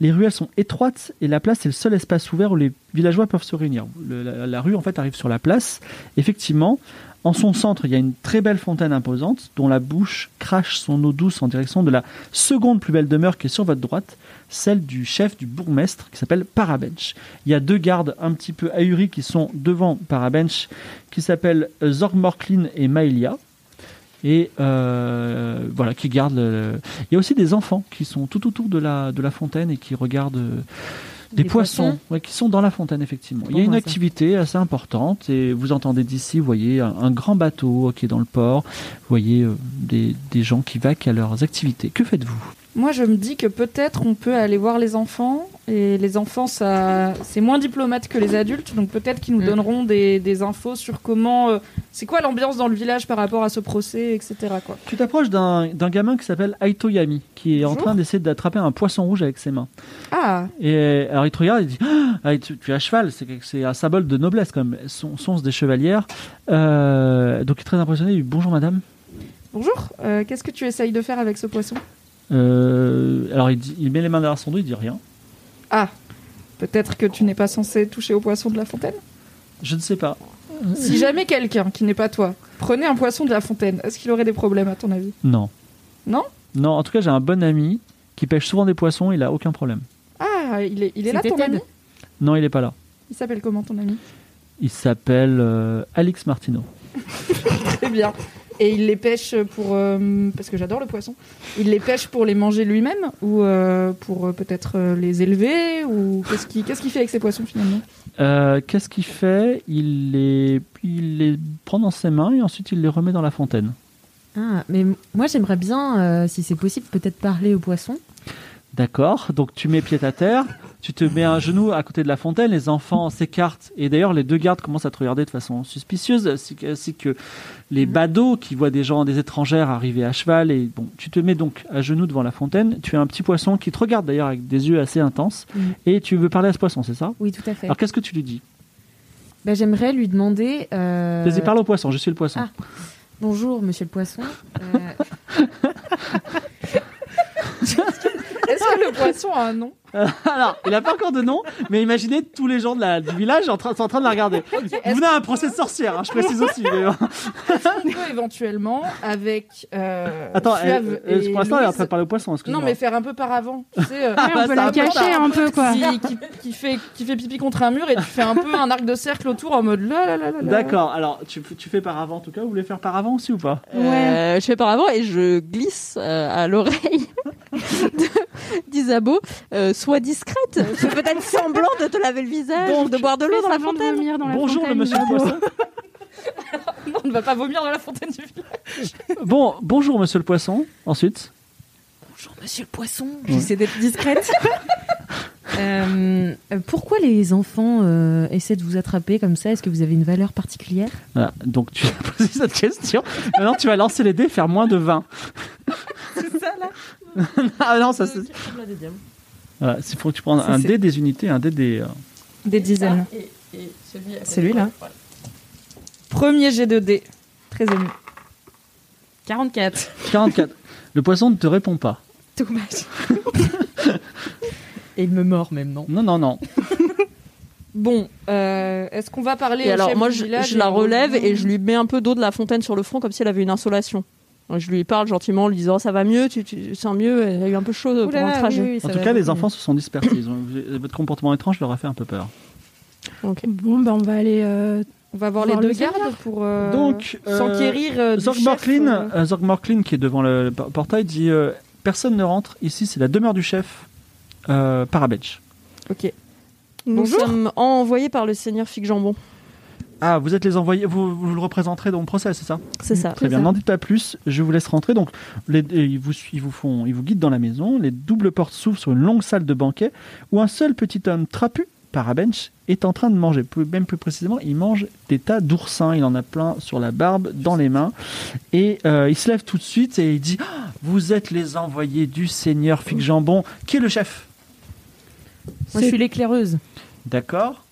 Les ruelles sont étroites et la place est le seul espace ouvert où les villageois peuvent se réunir. La, rue, en fait, arrive sur la place. Effectivement, en son centre, il y a une très belle fontaine imposante dont la bouche crache son eau douce en direction de la seconde plus belle demeure qui est sur votre droite, celle du chef du bourgmestre qui s'appelle Parabench. Il y a deux gardes un petit peu ahuris qui sont devant Parabench qui s'appellent Zorgmorklin et Maelia. Et euh, voilà, qui gardent. le- Il y a aussi des enfants qui sont tout autour de la, de la fontaine et qui regardent euh, des, Des poissons, poissons ouais, qui sont dans la fontaine, effectivement. Il y a une bah, activité assez importante et vous entendez d'ici, vous voyez un, un grand bateau qui est dans le port, vous voyez euh, des, des gens qui vaquent à leurs activités. Que faites-vous? Moi, je me dis que peut-être on peut aller voir les enfants. Et les enfants, ça, c'est moins diplomate que les adultes. Donc peut-être qu'ils nous Mm. donneront des, des infos sur comment. euh, c'est quoi l'ambiance dans le village par rapport à ce procès, etc. Quoi. Tu t'approches d'un d'un gamin qui s'appelle Aito Yami, qui est en train d'essayer d'attraper un poisson rouge avec ses mains. Ah, Et alors il te regarde et dit ah, tu, tu es à cheval, c'est un symbole de noblesse quand même. Sont, sont des chevalières. Euh, donc il est très impressionné. Il dit bonjour madame. bonjour. Euh, Qu'est-ce que tu essayes de faire avec ce poisson? Euh, alors il, dit, il met les mains derrière son dos, il dit rien. Ah, peut-être que tu n'es pas censé toucher au poisson de la fontaine? Je ne sais pas. Si jamais quelqu'un qui n'est pas toi prenait un poisson de la fontaine, est-ce qu'il aurait des problèmes à ton avis? Non. Non? Non, en tout cas j'ai un bon ami qui pêche souvent des poissons, il a aucun problème. Ah, il est, il est là C'était ton Ted. ami? Non, il est pas là. Il s'appelle comment ton ami? Il s'appelle euh, Alex Martino. Très bien. Et il les pêche pour... euh, parce que j'adore le poisson. Il les pêche pour les manger lui-même ou euh, pour euh, peut-être euh, les élever ou qu'est-ce qu'il qu'est-ce qu'il fait avec ces poissons finalement? Euh, Qu'est-ce qu'il fait? Il les, il les prend dans ses mains et ensuite il les remet dans la fontaine. Ah, mais m- moi j'aimerais bien, euh, si c'est possible, peut-être parler aux poissons. D'accord, donc tu mets pied à terre, tu te mets un genou à côté de la fontaine, les enfants s'écartent, et d'ailleurs les deux gardes commencent à te regarder de façon suspicieuse, ainsi que, les badauds qui voient des gens, des étrangères arriver à cheval, et bon, tu te mets donc à genoux devant la fontaine, tu as un petit poisson qui te regarde d'ailleurs avec des yeux assez intenses, Mhm. et tu veux parler à ce poisson, c'est ça? Oui, tout à fait. Alors qu'est-ce que tu lui dis? Bah, j'aimerais lui demander. euh, Vas-y, parle au poisson, je suis le poisson. Ah. Bonjour, monsieur le poisson. Euh, Est-ce que le poisson a un nom? Alors, il n'a pas encore de nom, mais imaginez tous les gens de la- du village en train, sont en train de la regarder. Vous venez à un procès de sorcière, hein, je précise aussi. mais bon. On peut éventuellement avec... euh, Attends, Suave elle- elle- et pour l'instant, elle est en train de parler au poisson. Non mais faire un peu par avant, tu sais, euh, Ouais, on peut c'est la un peu cacher un peu, quoi. qui, qui, qui fait, qui fait pipi contre un mur et tu fais un peu un arc de cercle autour en mode là là là là. là. D'accord, alors tu, tu fais par avant en tout cas, vous voulez faire par avant aussi ou pas? Euh, je fais par avant et je glisse euh, à l'oreille d'Isabeau. Euh, sois discrète. Fais peut-être semblant de te laver le visage Donc, ou de boire de l'eau dans la de fontaine. vomir dans la Bonjour fontaine, monsieur le poisson. Non, on ne va pas vomir dans la fontaine du village. Bon, bonjour monsieur le poisson. Ensuite, Bonjour, monsieur le poisson. J'essaie d'être discrète. Euh, euh, pourquoi les enfants euh, essaient de vous attraper comme ça? Est-ce que vous avez une valeur particulière? Voilà, donc tu as posé cette question. Maintenant tu vas lancer les dés, faire moins de 20. C'est ça là? Ah non, ça c'est. Voilà, il faut que tu prennes un dé des unités, un dé des. euh, Des dizaines. Celui-là. Premier jet de dés. Très ému. 44. 44. Le poisson ne te répond pas. Dommage. Et il me mord même, non Non, non, non. Bon, euh, est-ce qu'on va parler Et au alors chef moi du je, village je la et relève et je lui mets un peu d'eau de la fontaine sur le front comme si elle avait une insolation. Je lui parle gentiment en lui disant ça va mieux, tu, tu sens mieux, elle a eu un peu chaud pendant le trajet. oui, oui, ça En tout cas, les enfants se sont dispersés. Ils ont- votre comportement étrange leur a fait un peu peur. Bon, ben on va aller. euh, On va voir, les le deux gardes pour euh, Donc, euh, s'enquérir euh, Zorg Morklin, euh, euh, Zorg Morklin, qui est devant le por- portail, dit euh, Personne ne rentre. Ici, c'est la demeure du chef euh, Parabetch. Ok. Nous Bonjour. sommes envoyés par le seigneur Fig Jambon. Ah, vous êtes les envoyés, vous, vous le représenterez dans le procès, c'est ça C'est ça. Très bien, n'en dites pas plus, je vous laisse rentrer. Donc, les, ils, vous, ils, vous font, ils vous guident dans la maison. Les doubles portes s'ouvrent sur une longue salle de banquet où un seul petit homme trapu Parabench est en train de manger. Même plus précisément, il mange des tas d'oursins. Il en a plein sur la barbe, dans les mains. Et euh, il se lève tout de suite et il dit Ah, Vous êtes les envoyés du Seigneur Fig Jambon. Qui est le chef Moi, je suis l'éclaireuse. D'accord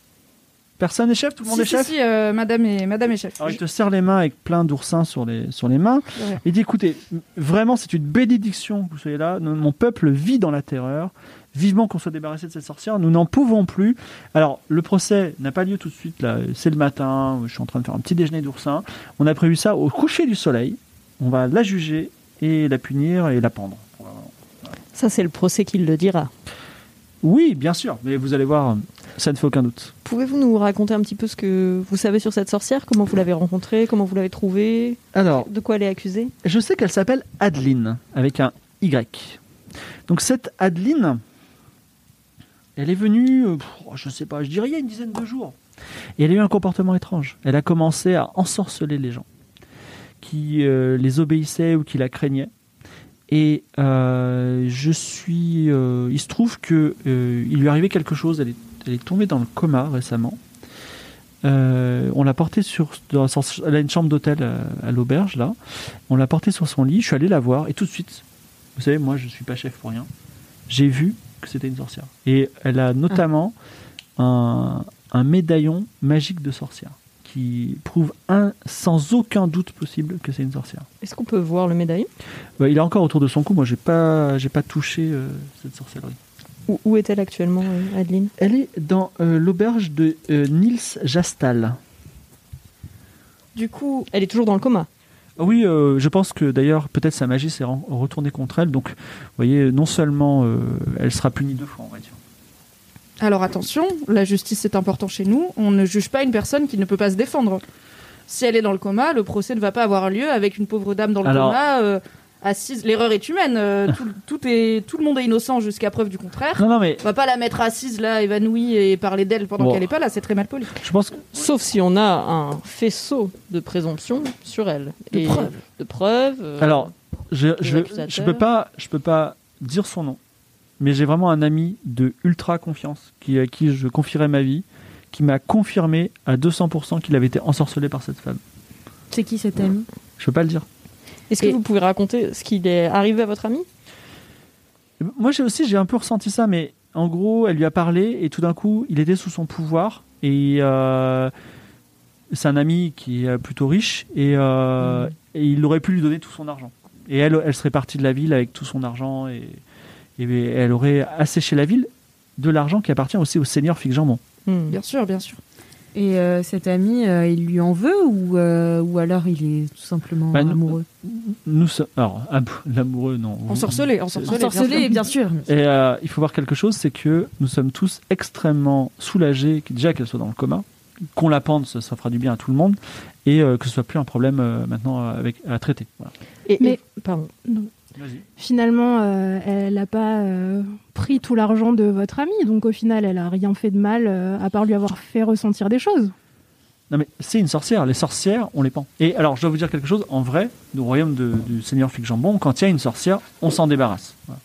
Personne n'est chef? Tout le monde Si, est si, chef? si, euh, madame, et, madame est chef. Alors il te serre les mains avec plein d'oursins sur les, sur les mains. Ouais. Il dit écoutez, vraiment c'est une bénédiction que vous soyez là. Mon peuple vit dans la terreur. Vivement qu'on soit débarrassé de cette sorcière. Nous n'en pouvons plus. Alors le procès n'a pas lieu tout de suite. Là, c'est le matin. Je suis en train de faire un petit déjeuner d'oursin. On a prévu ça au coucher du soleil. On va la juger et la punir et la pendre. Ça, c'est le procès qui le dira. Oui, bien sûr. Mais vous allez voir, ça ne fait aucun doute. Pouvez-vous nous raconter un petit peu ce que vous savez sur cette sorcière Comment vous l'avez rencontrée Comment vous l'avez trouvée Alors, De quoi elle est accusée? Je sais qu'elle s'appelle Adeline, avec un Y. Donc cette Adeline, elle est venue, euh, pff, je sais pas, je dirais il y a une dizaine de jours. Et elle a eu un comportement étrange. Elle a commencé à ensorceler les gens qui euh, les obéissaient ou qui la craignaient. Et euh, je suis, euh, il se trouve que euh, il lui arrivait quelque chose. Elle est, elle est tombée dans le coma récemment. Euh, on l'a portée sur, dans elle a une chambre d'hôtel euh, à l'auberge là. On l'a portée sur son lit. Je suis allé la voir et tout de suite, vous savez, moi je suis pas chef pour rien. J'ai vu que c'était une sorcière. Et elle a notamment un, un médaillon magique de sorcière qui prouve un, sans aucun doute possible que c'est une sorcière. Est-ce qu'on peut voir le médaillon? Ouais, il est encore autour de son cou. Moi, j'ai pas, j'ai pas touché euh, cette sorcellerie. Où, où est-elle actuellement, euh, Adeline? Elle est dans euh, l'auberge de euh, Niels Jastal. Du coup, Elle est toujours dans le coma? Oui, euh, je pense que d'ailleurs, peut-être sa magie s'est retournée contre elle. Donc, vous voyez, non seulement euh, elle sera punie deux fois, on va dire. alors attention, la justice c'est important chez nous. On ne juge pas une personne qui ne peut pas se défendre. Si elle est dans le coma, le procès ne va pas avoir lieu avec une pauvre dame dans le Alors- coma, euh, assise. L'erreur est humaine. euh, tout, tout est, tout le monde est innocent jusqu'à preuve du contraire. Non, non, mais On va pas la mettre assise là, évanouie et parler d'elle pendant Bon. qu'elle est pas là. C'est très mal poli. je pense que Sauf si on a un faisceau de présomption sur elle. De Et preuves. De preuves. euh, Alors, je, je, je peux pas, je peux pas dire son nom, mais j'ai vraiment un ami de ultra confiance qui, à qui je confierai ma vie, qui m'a confirmé à 200% qu'il avait été ensorcelé par cette femme. C'est qui cet ami? Je peux pas le dire. Est-ce que vous pouvez raconter ce qui est arrivé à votre ami Moi, j'ai aussi, j'ai un peu ressenti ça, mais en gros, elle lui a parlé et tout d'un coup, il était sous son pouvoir et euh, c'est un ami qui est plutôt riche et, euh, et il aurait pu lui donner tout son argent. Et elle, elle serait partie de la ville avec tout son argent et, et elle aurait asséché la ville de l'argent qui appartient aussi au seigneur Fig Jambon. Hmm. Bien sûr, bien sûr. Et euh, cet ami, euh, il lui en veut ou, euh, ou alors il est tout simplement Bah, nous- amoureux? Nous sommes. Alors, am- l'amoureux, non. Ensorcelé, ensorcelé. Ensorcelé, bien sûr. Et euh, il faut voir quelque chose, c'est que nous sommes tous extrêmement soulagés, déjà qu'elle soit dans le coma, qu'on la pende, ça, ça fera du bien à tout le monde, et euh, que ce soit plus un problème euh, maintenant avec, à traiter. Voilà. Et, Mais- et- pardon. Finalement, euh, elle n'a pas euh, pris tout l'argent de votre amie, donc au final, elle a rien fait de mal, euh, à part lui avoir fait ressentir des choses. Non mais c'est une sorcière, les sorcières, on les pend. Et alors je dois vous dire quelque chose, en vrai, au royaume de- du Seigneur Fig Jambon, quand il y a une sorcière, on s'en débarrasse. Voilà.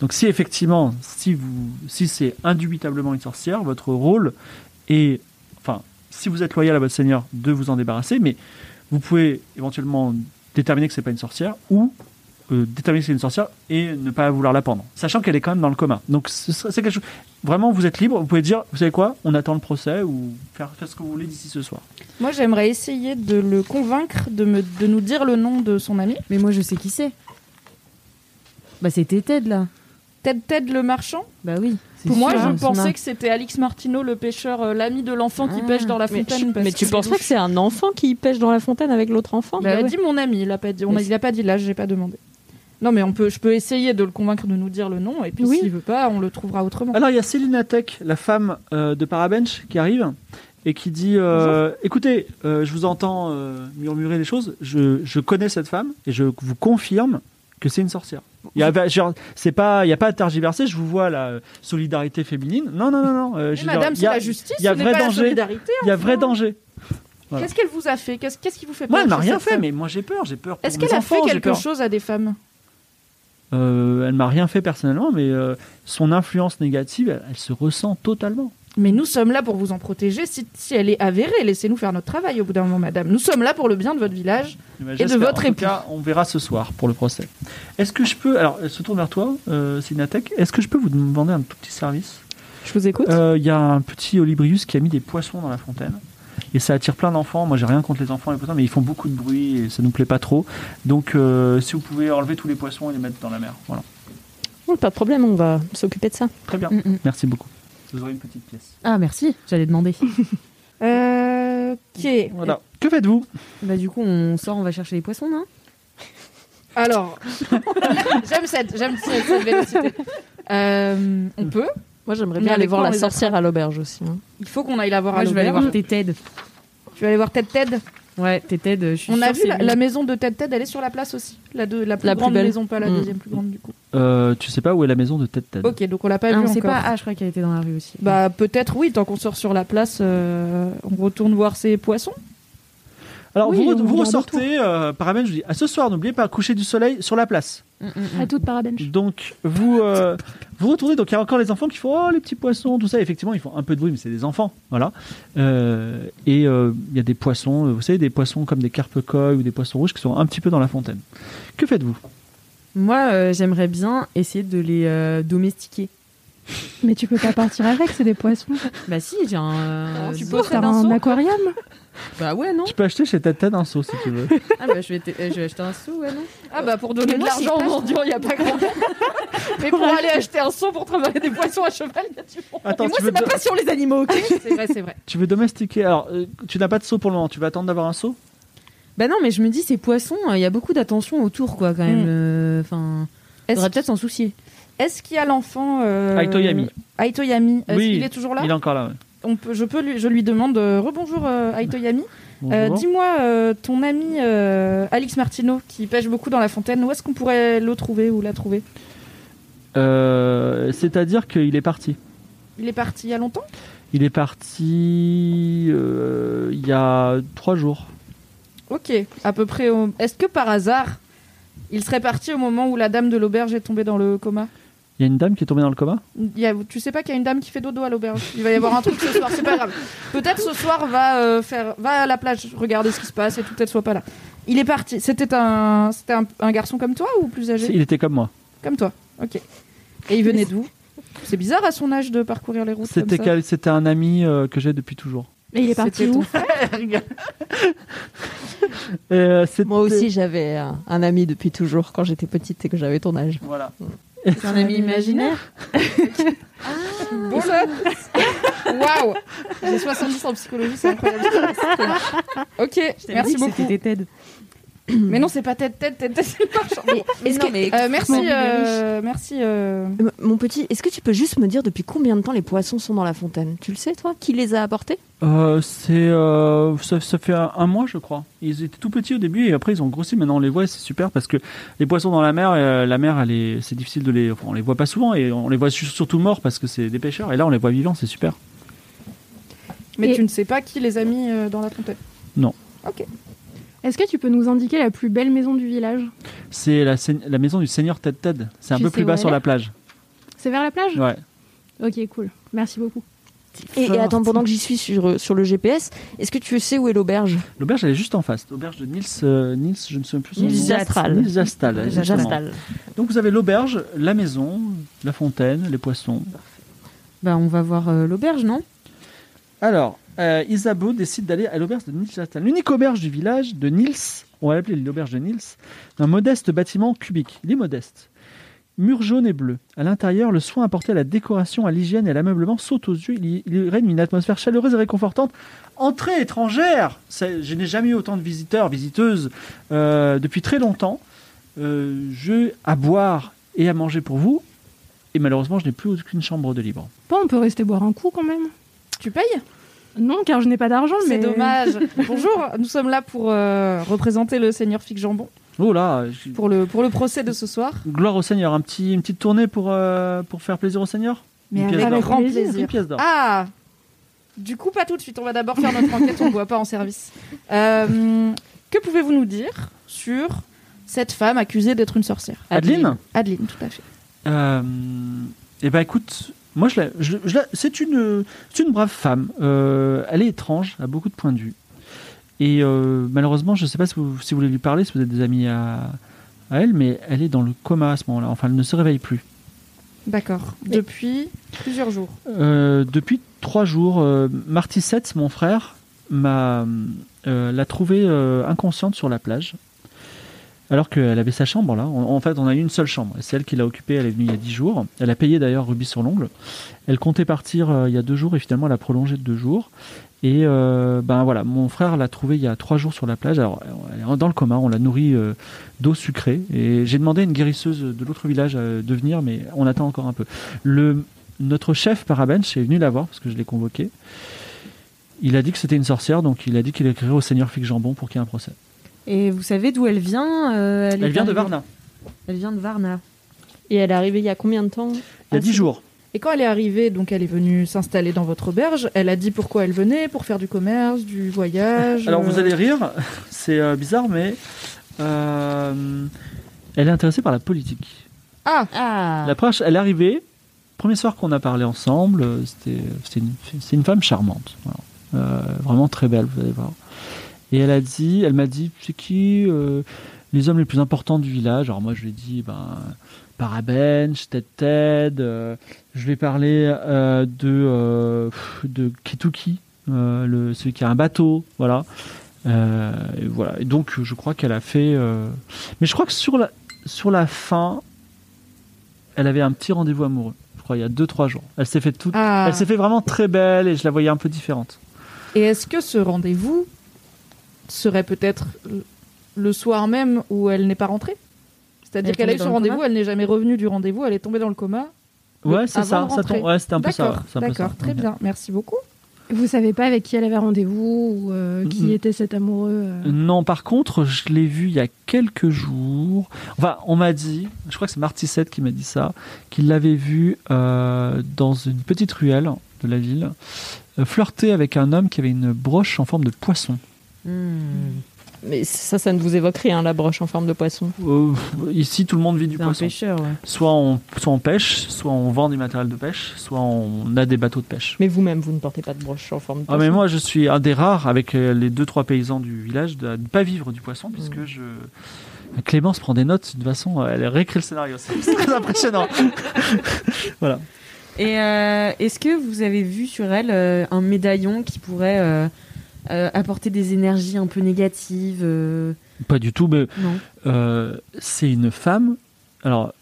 Donc si effectivement, si, vous, si c'est indubitablement une sorcière, votre rôle est, enfin, si vous êtes loyal à votre Seigneur, de vous en débarrasser, mais vous pouvez éventuellement déterminer que c'est pas une sorcière ou euh, déterminer que c'est une sorcière et ne pas vouloir la pendre, sachant qu'elle est quand même dans le coma. Donc c'est quelque chose. Vraiment, vous êtes libre. Vous pouvez dire, vous savez quoi, on attend le procès ou faire, faire ce que vous voulez d'ici ce soir. Moi, j'aimerais essayer de le convaincre de, me, de nous dire le nom de son ami. Mais moi, je sais qui c'est. Bah, c'était Ted, là. Ted Ted le marchand? Bah oui. Pour moi, je son pensais que c'était Alix Martineau, le pêcheur, euh, l'ami de l'enfant qui Ah. pêche dans la Mais, fontaine. tu- parce mais tu que penses pas que c'est un enfant qui pêche dans la fontaine avec l'autre enfant? Il a Bah ouais. dit mon ami, il a pas dit, on a, Mais il a pas dit l'âge, j'ai pas demandé. Non, mais on peut, je peux essayer de le convaincre de nous dire le nom, et puis Oui. s'il veut pas, on le trouvera autrement. Alors il y a Céline Atek, la femme euh, de Parabench, qui arrive et qui dit euh, Écoutez, euh, je vous entends euh, murmurer des choses. Je, je connais cette femme et je vous confirme que c'est une sorcière. Il y a, genre, c'est pas, il y a pas à tergiverser. Je vous vois la solidarité féminine. Non, non, non, non. euh, Mais madame, c'est a- la justice, il y a vrai danger. Il y a vrai danger. voilà. Qu'est-ce qu'elle vous a fait? Qu'est-ce qu'est-ce qui vous fait peur Moi, elle m'a rien fait, femme? mais moi j'ai peur. J'ai peur. Est-ce qu'elle a fait quelque chose à des femmes? Euh, Elle m'a rien fait personnellement, mais euh, son influence négative, elle, elle se ressent totalement. Mais nous sommes là pour vous en protéger. Si, si elle est avérée, laissez-nous faire notre travail au bout d'un moment, madame. Nous sommes là pour le bien de votre village. Et de votre En tout époux. cas, on verra ce soir pour le procès. Est-ce que je peux. Alors, elle se tourne vers toi, euh, Sinatek. Est-ce que je peux vous demander un tout petit service? Je vous écoute. Euh, Il y a un petit Olibrius qui a mis des poissons dans la fontaine. Et ça attire plein d'enfants. Moi, j'ai rien contre les enfants et les poissons, mais ils font beaucoup de bruit et ça nous plaît pas trop. Donc, euh, si vous pouvez enlever tous les poissons et les mettre dans la mer. Voilà. Oh, pas de problème, on va s'occuper de ça. Très bien. Mm, mm. Merci beaucoup. Vous aurez une petite pièce. Ah, merci, j'allais demander. Euh, ok. Voilà. Que faites-vous? Bah, du coup, on sort, on va chercher les poissons, non? Alors, j'aime cette, j'aime cette, cette vélocité. Euh, on peut. Moi, j'aimerais bien aller voir la sorcière à l'auberge aussi. hein. Il faut qu'on aille la voir Moi, à je vais aller l'auberge. voir Ted. Tu vas aller voir Ted Ted? Ouais, Ted, je suis On a sûre vu c'est la, lui. la maison de Ted Ted, elle est sur la place aussi. La, de, la plus La plus grande belle. maison, pas la Mm. deuxième plus grande du coup. euh, Tu sais pas où est la maison de Ted Ted? Ok, donc on l'a pas Ah, vu on sait encore. pas. Ah, je crois qu'elle était dans la rue aussi. Bah peut-être oui, tant qu'on sort sur la place, euh, on retourne voir ces poissons. Alors, Oui, vous, on vous regarde ressortez, euh, Parabène, je vous dis, à ce soir, n'oubliez pas, coucher du soleil sur la place. Mm, mm, mm. À toute parabench. Donc, vous, euh, vous retournez, donc il y a encore les enfants qui font Oh, les petits poissons, tout ça. Effectivement, ils font un peu de bruit, mais c'est des enfants. Voilà. Euh, et euh, il y a des poissons, vous savez, des poissons comme des carpe-coy ou des poissons rouges qui sont un petit peu dans la fontaine. Que faites-vous? Moi, euh, j'aimerais bien essayer de les euh, domestiquer. Mais tu peux pas partir avec, c'est des poissons. Bah si, j'ai un. euh, tu peux T'as d'un un aquarium Bah ouais, non Tu peux acheter chez Ted un seau si tu veux. Ah bah je vais, t- euh, je vais acheter un sou, ouais, non Ah bah pour donner de l'argent aux mendiants, il n'y a pas grand Mais pour aller acheter un seau pour travailler des poissons à cheval, il y a du monde. Attends, Et moi, tu, veux c'est ma do- passion, les animaux, ok C'est vrai, c'est vrai. tu veux domestiquer. Alors, euh, tu n'as pas de seau pour le moment, tu vas attendre d'avoir un seau? Bah non, mais je me dis, ces poissons, il y a beaucoup d'attention autour, quoi, quand même. Mm. euh, Enfin, faudrait peut-être s'en soucier. Est-ce qu'il y a l'enfant euh... Aitoyami. Aitoyami, est-ce Oui, qu'il est toujours là Il est encore là. ouais. On peut, je, peux lui, je lui demande euh, Rebonjour euh, Aitoyami. Euh, Bonjour. Dis-moi, euh, ton ami euh, Alix Martino, qui pêche beaucoup dans la fontaine, où est-ce qu'on pourrait le trouver ou la trouver? Euh, C'est-à-dire qu'il est parti. Il est parti il y a longtemps? Il est parti euh, il y a trois jours. Ok, à peu près. au- Est-ce que par hasard, il serait parti au moment où la dame de l'auberge est tombée dans le coma? Il y a une dame qui est tombée dans le coma? Il y a- Tu sais pas qu'il y a une dame qui fait dodo à l'auberge? Il va y avoir un truc ce soir, c'est pas grave. Peut-être ce soir va euh, faire, va à la plage, regarder ce qui se passe et tout peut-être soit pas là. Il est parti. C'était un, c'était un, un garçon comme toi ou plus âgé? Il était comme moi. Comme toi. Ok. Et il venait d'où? C'est bizarre à son âge de parcourir les routes comme C'était ça. quel- c'était un ami euh, que j'ai depuis toujours. Et il est parti C'était où? Euh, c'était- Moi aussi, j'avais un, un ami depuis toujours quand j'étais petite et que j'avais ton âge. Voilà. C'est un ami imaginaire ça Waouh J'ai 70 en psychologie, c'est incroyable. ok, merci beaucoup. C'était Ted. Mais non, c'est pas tête, tête, tête, tête, non, que- mais- euh, merci, euh, merci. euh, Mon petit, est-ce que tu peux juste me dire depuis combien de temps les poissons sont dans la fontaine? Tu le sais, toi? Qui les a apportés? Euh, c'est euh, ça, ça fait un, un mois je crois. Ils étaient tout petits au début et après ils ont grossi. Maintenant on les voit, et c'est super parce que les poissons dans la mer, euh, la mer, elle est, c'est difficile de les, enfin, on les voit pas souvent et on les voit su- surtout morts parce que c'est des pêcheurs. Et là on les voit vivants, c'est super. Mais Et- tu ne sais pas qui les a mis dans la fontaine? Non. Ok. Est-ce que tu peux nous indiquer la plus belle maison du village? C'est la, maison du seigneur Ted Ted. C'est un Tu peu plus bas sur la plage. C'est vers la plage? Ouais. Ok, cool. Merci beaucoup. et, et attends, pendant que j'y suis sur, sur le GPS, est-ce que tu sais où est l'auberge? L'auberge elle est juste en face. L'auberge de Nils, euh, Nils, je ne sais plus son Nils nom. Jastral. Nils exactement. Jastal. Donc vous avez l'auberge, la maison, la fontaine, les poissons. Bah on va voir euh, l'auberge, non? Alors, euh, Isabeau décide d'aller à l'auberge de Nils Jastal. L'unique auberge du village de Nils, on va l'appeler l'auberge de Nils, un modeste bâtiment cubique. Il est modeste. Mur jaune et bleu. À l'intérieur, le soin apporté à la décoration, à l'hygiène et à l'ameublement saute aux yeux. Il règne une atmosphère chaleureuse et réconfortante. Entrée étrangère Je n'ai jamais eu autant de visiteurs, visiteuses euh, depuis très longtemps. Euh, je à boire et à manger pour vous. Et malheureusement, je n'ai plus aucune chambre de libre. Bon, on peut rester boire un coup quand même. Tu payes? Non, car je n'ai pas d'argent, mais... C'est dommage. Bonjour, nous sommes là pour euh, représenter le seigneur Fig Jambon Oh là, je- pour le, pour le procès de ce soir. gloire au Seigneur. Un petit, une petite tournée pour, euh, pour faire plaisir au Seigneur? Mais Une avec pièce d'or. grand plaisir. Une pièce d'or. Ah Du coup, pas tout de suite. On va d'abord faire notre enquête. On ne boit pas en service. Euh, que pouvez-vous nous dire sur cette femme accusée d'être une sorcière? Adeline? Adeline, tout à fait. Eh ben écoute, Moi, je la- je- je la- c'est une, c'est une brave femme. Euh, elle est étrange, a beaucoup de points de vue. Et euh, malheureusement, je ne sais pas si vous, si vous voulez lui parler, si vous êtes des amis à, à elle, mais elle est dans le coma à ce moment-là. Enfin, elle ne se réveille plus. D'accord. Depuis plusieurs jours. Euh, depuis trois jours, Marty Setz, mon frère, m'a l'a trouvée inconsciente sur la plage. Alors qu'elle avait sa chambre là. En, fait, on a eu une seule chambre. C'est elle qui l'a occupée. Elle est venue il y a dix jours. Elle a payé d'ailleurs Ruby sur l'ongle. Elle comptait partir euh, il y a deux jours et finalement elle a prolongé de deux jours. Et euh, ben voilà, mon frère l'a trouvée il y a trois jours sur la plage. Alors, elle est dans le coma. On l'a nourrie euh, d'eau sucrée. Et j'ai demandé à une guérisseuse de l'autre village de venir, mais on attend encore un peu. Notre chef Parabench est venu la voir parce que je l'ai convoqué. Il a dit que c'était une sorcière, donc il a dit qu'il écrirait au seigneur Fig Jambon pour qu'il y ait un procès. Et vous savez d'où elle vient euh, Elle vient de Varna, Elle vient de Varna. Et elle est arrivée il y a combien de temps il y a dix jours. Et quand elle est arrivée, donc elle est venue s'installer dans votre auberge, elle a dit pourquoi elle venait, pour faire du commerce, du voyage. Alors vous euh, allez rire, c'est euh, bizarre, mais euh, elle est intéressée par la politique. Ah Ah La elle est arrivée, premier soir qu'on a parlé ensemble, c'était une, c'est une femme charmante, voilà. Euh, vraiment très belle, vous allez voir. Et elle a dit, elle m'a dit, c'est qui euh, les hommes les plus importants du village? Alors moi je lui ai dit, ben Parabench, Ted Ted. euh, je vais parler euh, de euh, de Kituki, le celui qui a un bateau, voilà. Et voilà. Et donc je crois qu'elle a fait, mais je crois que sur la sur la fin, elle avait un petit rendez-vous amoureux. Je crois il y a deux trois jours. Elle s'est fait toute, Ah. elle s'est fait vraiment très belle et je la voyais un peu différente. Et est-ce que ce rendez-vous serait peut-être le soir même où elle n'est pas rentrée C'est-à-dire Elle est qu'elle a eu son rendez-vous, elle n'est jamais revenue du rendez-vous, elle est tombée dans le coma. Ouais, c'est ça. ça tombe- ouais, c'était un peu ça. D'accord, très bien, merci beaucoup. Vous savez pas avec qui elle avait rendez-vous ou euh, qui était cet amoureux euh Non, par contre, je l'ai vu il y a quelques jours. Enfin, on m'a dit, je crois que c'est Martissette qui m'a dit ça, qu'il l'avait vu euh, dans une petite ruelle de la ville, euh, flirter avec un homme qui avait une broche en forme de poisson. Hmm. Mais ça, ça ne vous évoque rien, la broche en forme de poisson. Euh, ici, tout le monde vit du C'est un poisson. pêcheur, ouais. Soit on, soit on pêche, soit on vend du matériel de pêche, soit on a des bateaux de pêche. Mais vous-même, vous ne portez pas de broche en forme de Ah poisson. mais moi je suis un des rares avec euh, les deux trois paysans du village de ne pas vivre du poisson puisque Mm. je Clémence prend des notes de toute façon euh, elle réécrit le scénario c'est c'est très impressionnant voilà Et euh, est-ce que vous avez vu sur elle euh, un médaillon qui pourrait euh, apporter des énergies un peu négatives euh, pas du tout mais euh, c'est une femme alors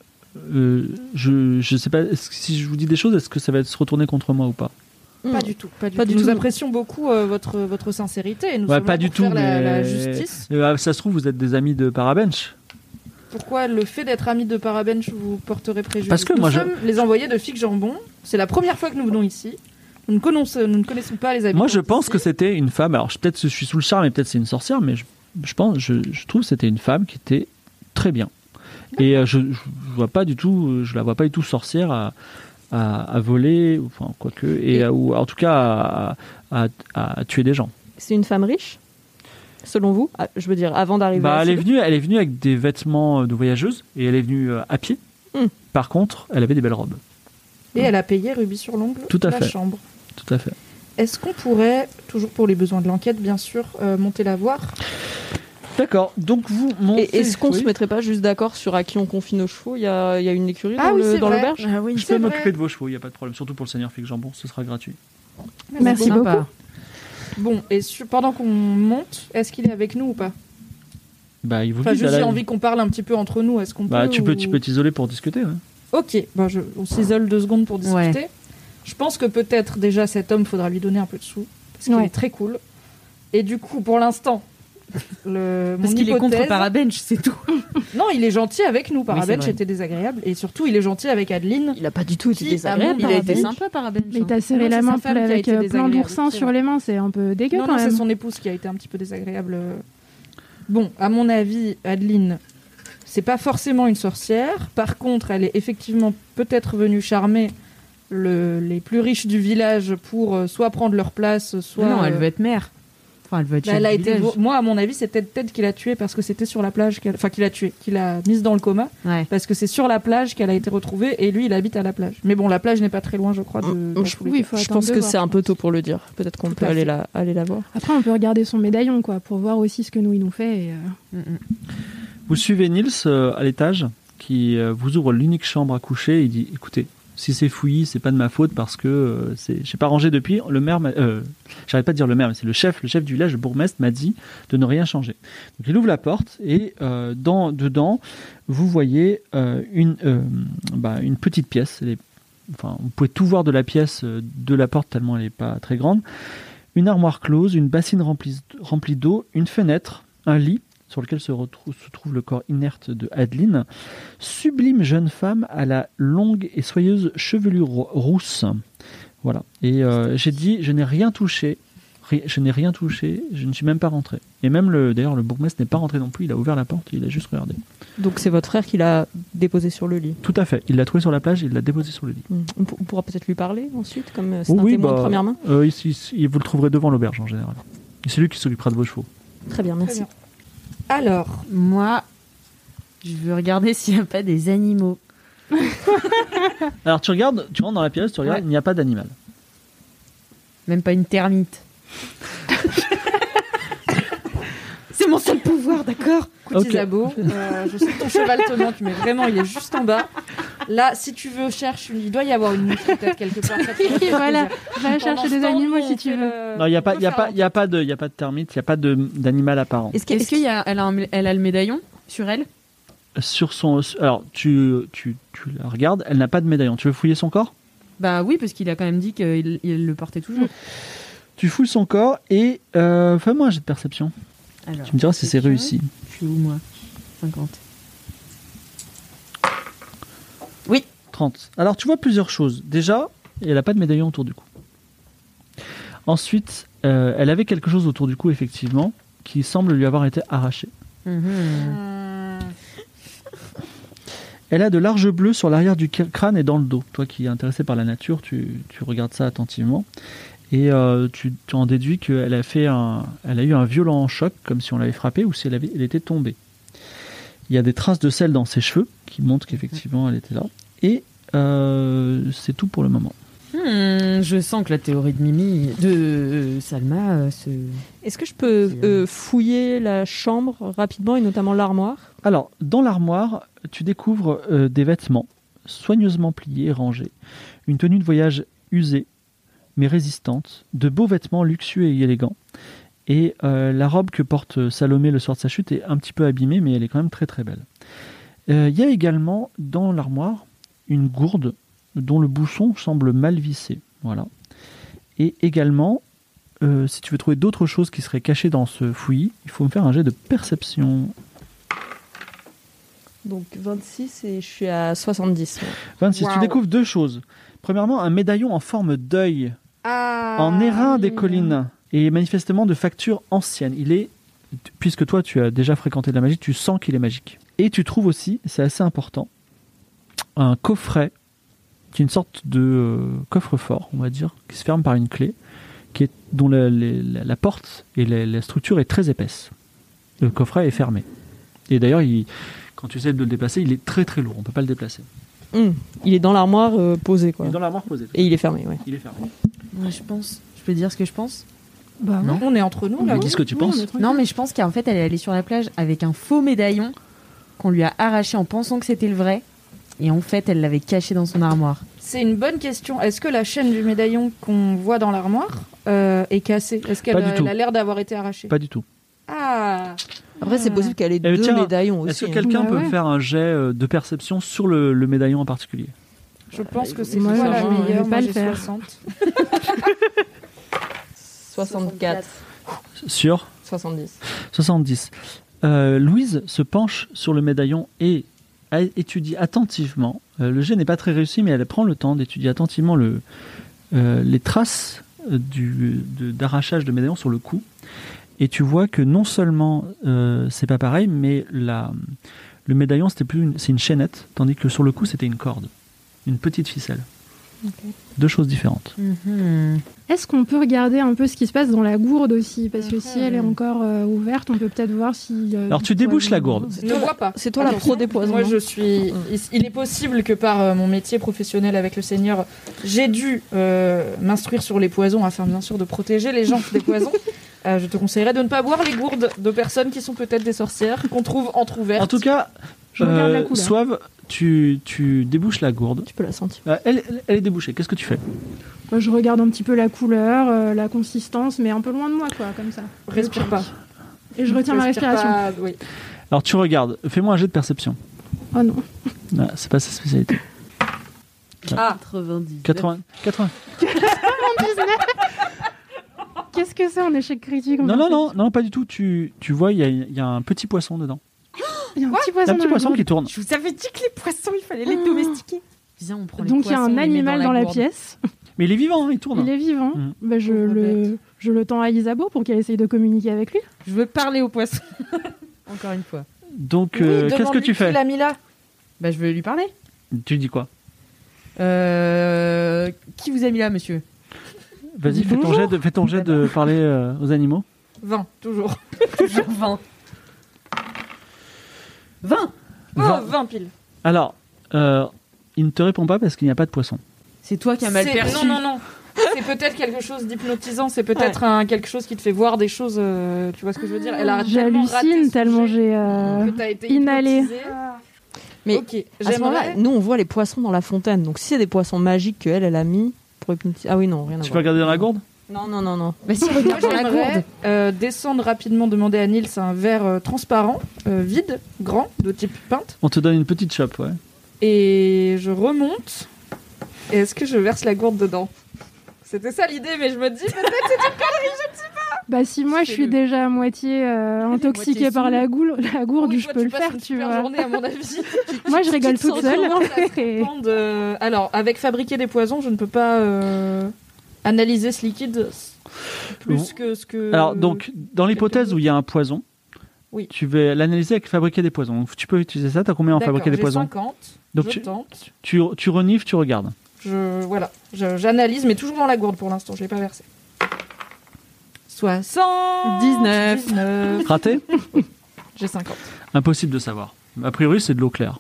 euh, je je sais pas si je vous dis des choses est-ce que ça va se retourner contre moi ou pas? Pas du tout, pas du Pas tout. Nous apprécions beaucoup euh, votre, votre sincérité et nous ouais sommes pas du pour tout faire la, mais la justice. Euh, ça se trouve vous êtes des amis de Parabench Pourquoi le fait d'être ami de Parabench vous porterait préjudice? Parce que nous moi, je- sommes les envoyés de Fig Jambon. C'est la première fois que nous venons ici. Nous ne connaissons, nous ne connaissons pas les habitants. Moi, je pense que c'était une femme. Alors, peut-être que je suis sous le charme et peut-être c'est une sorcière, mais je, je pense, je, je trouve que c'était une femme qui était très bien. Et euh, je, je vois pas du tout, je la vois pas du tout sorcière à, à, à voler, ou- enfin quoique, et, Et- à- ou en tout cas à, à- à tuer des gens. C'est une femme riche Selon vous? Ah, Je veux dire, avant d'arriver Bah, à elle est venue, elle est venue avec des vêtements de voyageuse et elle est venue euh, à pied. Hmm. Par contre, elle avait des belles robes. Et elle a payé Ruby sur l'ongle Tout à la fait. chambre. Tout à fait. Est-ce qu'on pourrait, toujours pour les besoins de l'enquête, bien sûr, euh, monter la voir? D'accord. Donc vous montez. Et est-ce qu'on Oui. se mettrait pas juste d'accord sur à qui on confie nos chevaux? Il y a, il y a une écurie Ah dans oui, le- c'est dans vrai. l'auberge? Ah oui, Je peux m'occuper de vos chevaux, il n'y a pas de problème. Surtout pour le seigneur Fig Jambon, ce sera gratuit. Merci Sympa. beaucoup. Bon, et sur- pendant qu'on monte, est-ce qu'il est avec nous ou pas? Bah, il vous Enfin, juste j'ai la- envie qu'on parle un petit peu entre nous. Est-ce qu'on Bah, peut tu peux, ou- tu peux t'isoler pour discuter. ouais. Ok, je, on s'isole deux secondes pour discuter. Je pense que peut-être déjà cet homme, faudra lui donner un peu de sous parce qu'il Ouais. est très cool. Et du coup, pour l'instant, le Parce qu'il est contre Parabench, c'est tout. Non, il est gentil avec nous. Parabench était désagréable et surtout il est gentil avec Adeline. Il a pas du tout été désagréable. Il a été sympa, Parabench. Mais hein. t'as serré Non, la main avec euh, plein d'oursins sur les mains, c'est un peu dégueu Non, quand non, c'est son épouse qui a été un petit peu désagréable. Bon, à mon avis, Adeline, c'est pas forcément une sorcière. Par contre, elle est effectivement peut-être venue charmer le- les plus riches du village pour euh, soit prendre leur place, soit. non, elle euh, veut être mère. Enfin, elle veut être Bah, elle a été. Moi, à mon avis, c'est Ted, Ted qui l'a tuée parce que c'était sur la plage. qu'elle- Enfin, qui l'a tuée, qui l'a mise dans le coma. Ouais. Parce que c'est sur la plage qu'elle a été retrouvée et lui, il habite à la plage. Mais bon, la plage n'est pas très loin, je crois. De, dans je- oui, Je pense que c'est un peu tôt pour le dire. Peut-être qu'on Tout peut aller la, aller la voir. Après, on peut regarder son médaillon, quoi, pour voir aussi ce que nous, il nous fait. et, euh, Mm, mm. Vous suivez Nils euh, à l'étage qui euh, vous ouvre l'unique chambre à coucher. Il dit écoutez, si c'est fouillis, c'est pas de ma faute parce que euh, c'est, j'ai pas rangé depuis. Le maire, m'a- euh, j'arrête pas de dire le maire, mais c'est le chef, le chef du village, le bourgmestre m'a dit de ne rien changer. Donc il ouvre la porte et euh, dans dedans, vous voyez une bah, une petite pièce. Enfin, vous pouvez tout voir de la pièce, de la porte tellement elle est pas très grande. Une armoire close, une bassine remplie d'eau, une fenêtre, un lit sur lequel se, retrou- se trouve le corps inerte de Adeline, sublime jeune femme à la longue et soyeuse chevelure ro- rousse. Voilà. Et euh, j'ai dit, je n'ai rien touché, je n'ai rien touché, je ne suis même pas rentré. Et même le, d'ailleurs, le bourgmestre n'est pas rentré non plus. Il a ouvert la porte, il a juste regardé. Donc c'est votre frère qui l'a déposé sur le lit. Tout à fait. Il l'a trouvé sur la plage, il l'a déposé sur le lit. Mm. On, pour- on pourra peut-être lui parler ensuite, comme euh, c'est un oui, témoin de bah, première main? euh, ici, ici, vous le trouverez devant l'auberge en général. Et c'est lui qui s'occupera de vos chevaux. Très bien, merci. bien. Alors, Moi, je veux regarder s'il n'y a pas des animaux. Alors tu regardes, tu rentres dans la pièce, tu regardes, Ouais. il n'y a pas d'animal. Même pas une termite. C'est mon seul pouvoir, d'accord Écoute, Ok. Isabeau, euh, je sais que ton cheval te manque, mais vraiment, il est juste en bas. Là, si tu veux, cherche une... Il doit y avoir une mouche peut-être quelque part. voilà, va chercher des animaux si tu veux. Non, il n'y a pas, peut il y a faire pas, il y a pas de, il y a pas de termite, il n'y a pas de d'animal apparent. Est-ce que- Est-ce est-ce que- qu'il y a, elle a, un- elle a le médaillon sur elle? Sur son, alors tu, tu, tu la regardes, elle n'a pas de médaillon. Tu veux fouiller son corps? Bah oui, parce qu'il a quand même dit qu'il il le portait toujours. Tu fouilles son corps et euh, fais-moi un jet de perception. Alors, Tu me diras si c'est réussi. Je suis où moi? 50. 30. Alors tu vois plusieurs choses. Déjà, elle n'a pas de médaillon autour du cou. Ensuite, euh, elle avait quelque chose autour du cou, effectivement, qui semble lui avoir été arraché. Mhm. Hum, Elle a de larges bleus sur l'arrière du cr- crâne et dans le dos. Toi qui es intéressé par la nature, tu, tu regardes ça attentivement. Et euh, tu, tu en déduis qu'elle a, fait un, elle a eu un violent choc, comme si on l'avait frappée ou si elle, avait, elle était tombée. Il y a des traces de sel dans ses cheveux qui montrent qu'effectivement elle était là. Et euh, c'est tout pour le moment. Hmm, je sens que la théorie de Mimi, de euh, Salma, euh, se... Est-ce que je peux euh, fouiller la chambre rapidement et notamment l'armoire? Alors, dans l'armoire, tu découvres euh, des vêtements soigneusement pliés et rangés, une tenue de voyage usée mais résistante, de beaux vêtements luxueux et élégants. Et euh, la robe que porte Salomé le soir de sa chute est un petit peu abîmée, mais elle est quand même très très belle. Euh, Il y a également dans l'armoire une gourde dont le bouchon semble mal vissé. Voilà. Et également, euh, si tu veux trouver d'autres choses qui seraient cachées dans ce fouillis, il faut me faire un jet de perception. Donc 26 et je suis à 70. moi. 26. Tu Waouh. découvres deux choses. Premièrement, un médaillon en forme d'œil Ah, en airain des collines et manifestement de facture ancienne. Il est, puisque toi tu as déjà fréquenté de la magie, tu sens qu'il est magique. Et tu trouves aussi, c'est assez important, un coffret qui est une sorte de euh, coffre-fort, on va dire, qui se ferme par une clé, qui est, dont la, les- la- la porte et la, la structure est très épaisse. Le coffret est fermé. Et d'ailleurs, il- quand tu essaies de le déplacer, il est très très lourd. On peut pas le déplacer. Hum, Il est dans l'armoire euh, posé quoi. Il est dans l'armoire posée. Et il est fermé, ouais. Il est fermé. Je pense... Je peux dire ce que je pense? Bah, Non. On est entre nous là. Mais dis ce que tu Oui, penses? Non, mais je pense qu'en fait, elle est allée sur la plage avec un faux médaillon qu'on lui a arraché en pensant que c'était le vrai. Et en fait, elle l'avait caché dans son armoire. C'est une bonne question. Est-ce que la chaîne du médaillon qu'on voit dans l'armoire euh, est cassée? Est-ce qu'elle a l'air d'avoir été arrachée? Pas du tout. Ah Après, c'est possible qu'elle ait Eh, deux tiens, médaillons Est-ce aussi. que hein. quelqu'un Bah peut ouais. me faire un jet euh, de perception sur le, le médaillon en particulier? Je pense que c'est Moi, la je vais meilleure. pas le faire. 60. 64. Sur? 70. 70. Euh, Louise se penche sur le médaillon et étudie attentivement. euh, le jet n'est pas très réussi, mais elle prend le temps d'étudier attentivement le, euh, les traces d'arrachage de, médaillon sur le cou. Et tu vois que non seulement euh, c'est pas pareil, mais la, le médaillon c'était plus une- c'est une chaînette, tandis que sur le cou c'était une corde, une petite ficelle. Deux choses différentes. Mhm. Est-ce qu'on peut regarder un peu ce qui se passe dans la gourde aussi? Parce que si elle est encore euh, ouverte, on peut peut-être voir si. euh, Alors, tu débouches la gourde. Je ne vois pas. C'est toi la pro des poisons. Moi, je suis. il- Il est possible que par euh, mon métier professionnel avec le Seigneur, j'ai dû euh, m'instruire sur les poisons afin bien sûr de protéger les gens des poisons. Euh, je te conseillerais de ne pas boire les gourdes de personnes qui sont peut-être des sorcières, qu'on trouve entrouvertes. En tout cas, Je regarde la euh. Soave, tu, tu débouches la gourde. Tu peux la sentir. Euh, elle, elle- elle est débouchée. Qu'est-ce que tu fais? Moi, je regarde un petit peu la couleur, euh, la consistance, mais un peu loin de moi, quoi, comme ça. Respire pas. Et je retiens ma respiration. pas, oui. Alors, tu regardes. Fais-moi un jet de perception. Oh non. Ah, c'est pas sa spécialité. Ah, 90. 80. 80. Qu'est-ce que c'est un échec critique Non, non, non, non, pas du tout. Tu, tu vois, il y a, il y a un petit poisson dedans. Il y a un petit Il y a poisson. un petit poisson qui tourne. Je vous avais dit que les poissons, il fallait les domestiquer. Viens, on prend les Donc il y a un animal dans la, pièce. Mais il est vivant, hein, il tourne. Il est vivant. Mm. Bah, je, le, je le tends à Isabeau pour qu'elle essaye de communiquer avec lui. Je veux parler aux poissons. Encore une fois. Donc, Oui, euh, qu'est-ce que tu fais l'a mis là Bah, je vais lui parler. Tu dis quoi? Euh, qui vous a mis là, monsieur? Vas-y, fais ton jet de, fais ton jet de parler euh, aux animaux. 20, toujours. Toujours 20. 20 Oh, Vingt. 20 piles. Alors, euh, il ne te répond pas parce qu'il n'y a pas de poisson. C'est toi qui as mal C'est- perçu. Non, non, non. C'est peut-être quelque chose d'hypnotisant, c'est peut-être un, quelque chose qui te fait voir des choses. euh, tu vois ce que je veux dire? Elle a tellement raté J'hallucine son tellement jet j'ai euh, que t'as été inhalé. Mais ok, À ce moment-là, j'aimerais. nous on voit les poissons dans la fontaine. Donc si c'est des poissons magiques qu'elle elle a mis Ah oui non rien à Tu peux voir. regarder dans la gourde? Non non non non. Bah, si, Moi, regarde dans la gourde. euh, descendre rapidement, demander à Nils un verre euh, transparent, euh, vide, grand, de type pinte, On te donne une petite chope, ouais. et je remonte. Et est-ce que je verse la gourde dedans? C'était ça l'idée, mais je me dis peut-être c'est une connerie, je ne sais pas. Bah si moi je suis déjà à moitié euh, intoxiquée moitié par la, goule, la gourde, Oui, je toi, peux tu le faire, une tu super vois. journée à mon avis. Moi je rigole toute seule. De- Alors, avec fabriquer des poisons, je ne peux pas euh, analyser ce liquide plus Bon. que ce que. Alors, donc, dans l'hypothèse où il y a un poison, Oui. tu vas l'analyser avec fabriquer des poisons. Donc, tu peux utiliser ça. Tu as combien en fabriquer des poisons? 50, Donc, je tu, tente. tu, tu renifles, tu regardes. Je, voilà, j'analyse, mais toujours dans la gourde pour l'instant, je ne l'ai pas versé. 60 19. 19. Raté J'ai 50. Impossible de savoir. A priori, c'est de l'eau claire.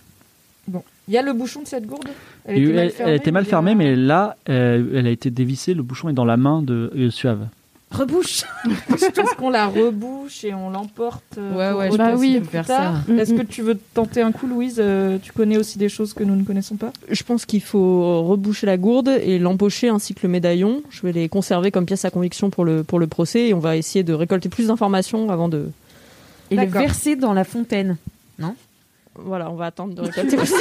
Bon. Il y a le bouchon de cette gourde? Elle, elle- elle était mal fermée, mais là, euh, elle a été dévissée. Le bouchon est dans la main de euh, Suave. Rebouche. Est-ce qu'on la rebouche et on l'emporte euh, Ouais, pour ouais, je Bah oui, faire ça. Est-ce Mm, que tu veux tenter un coup, Louise Euh, Tu connais aussi des choses que nous ne connaissons pas Je pense qu'il faut reboucher la gourde et l'empocher ainsi que le médaillon. Je vais les conserver comme pièce à conviction pour le, pour le procès et on va essayer de récolter plus d'informations avant de. Et le verser dans la fontaine. Voilà, on va attendre de récolter plus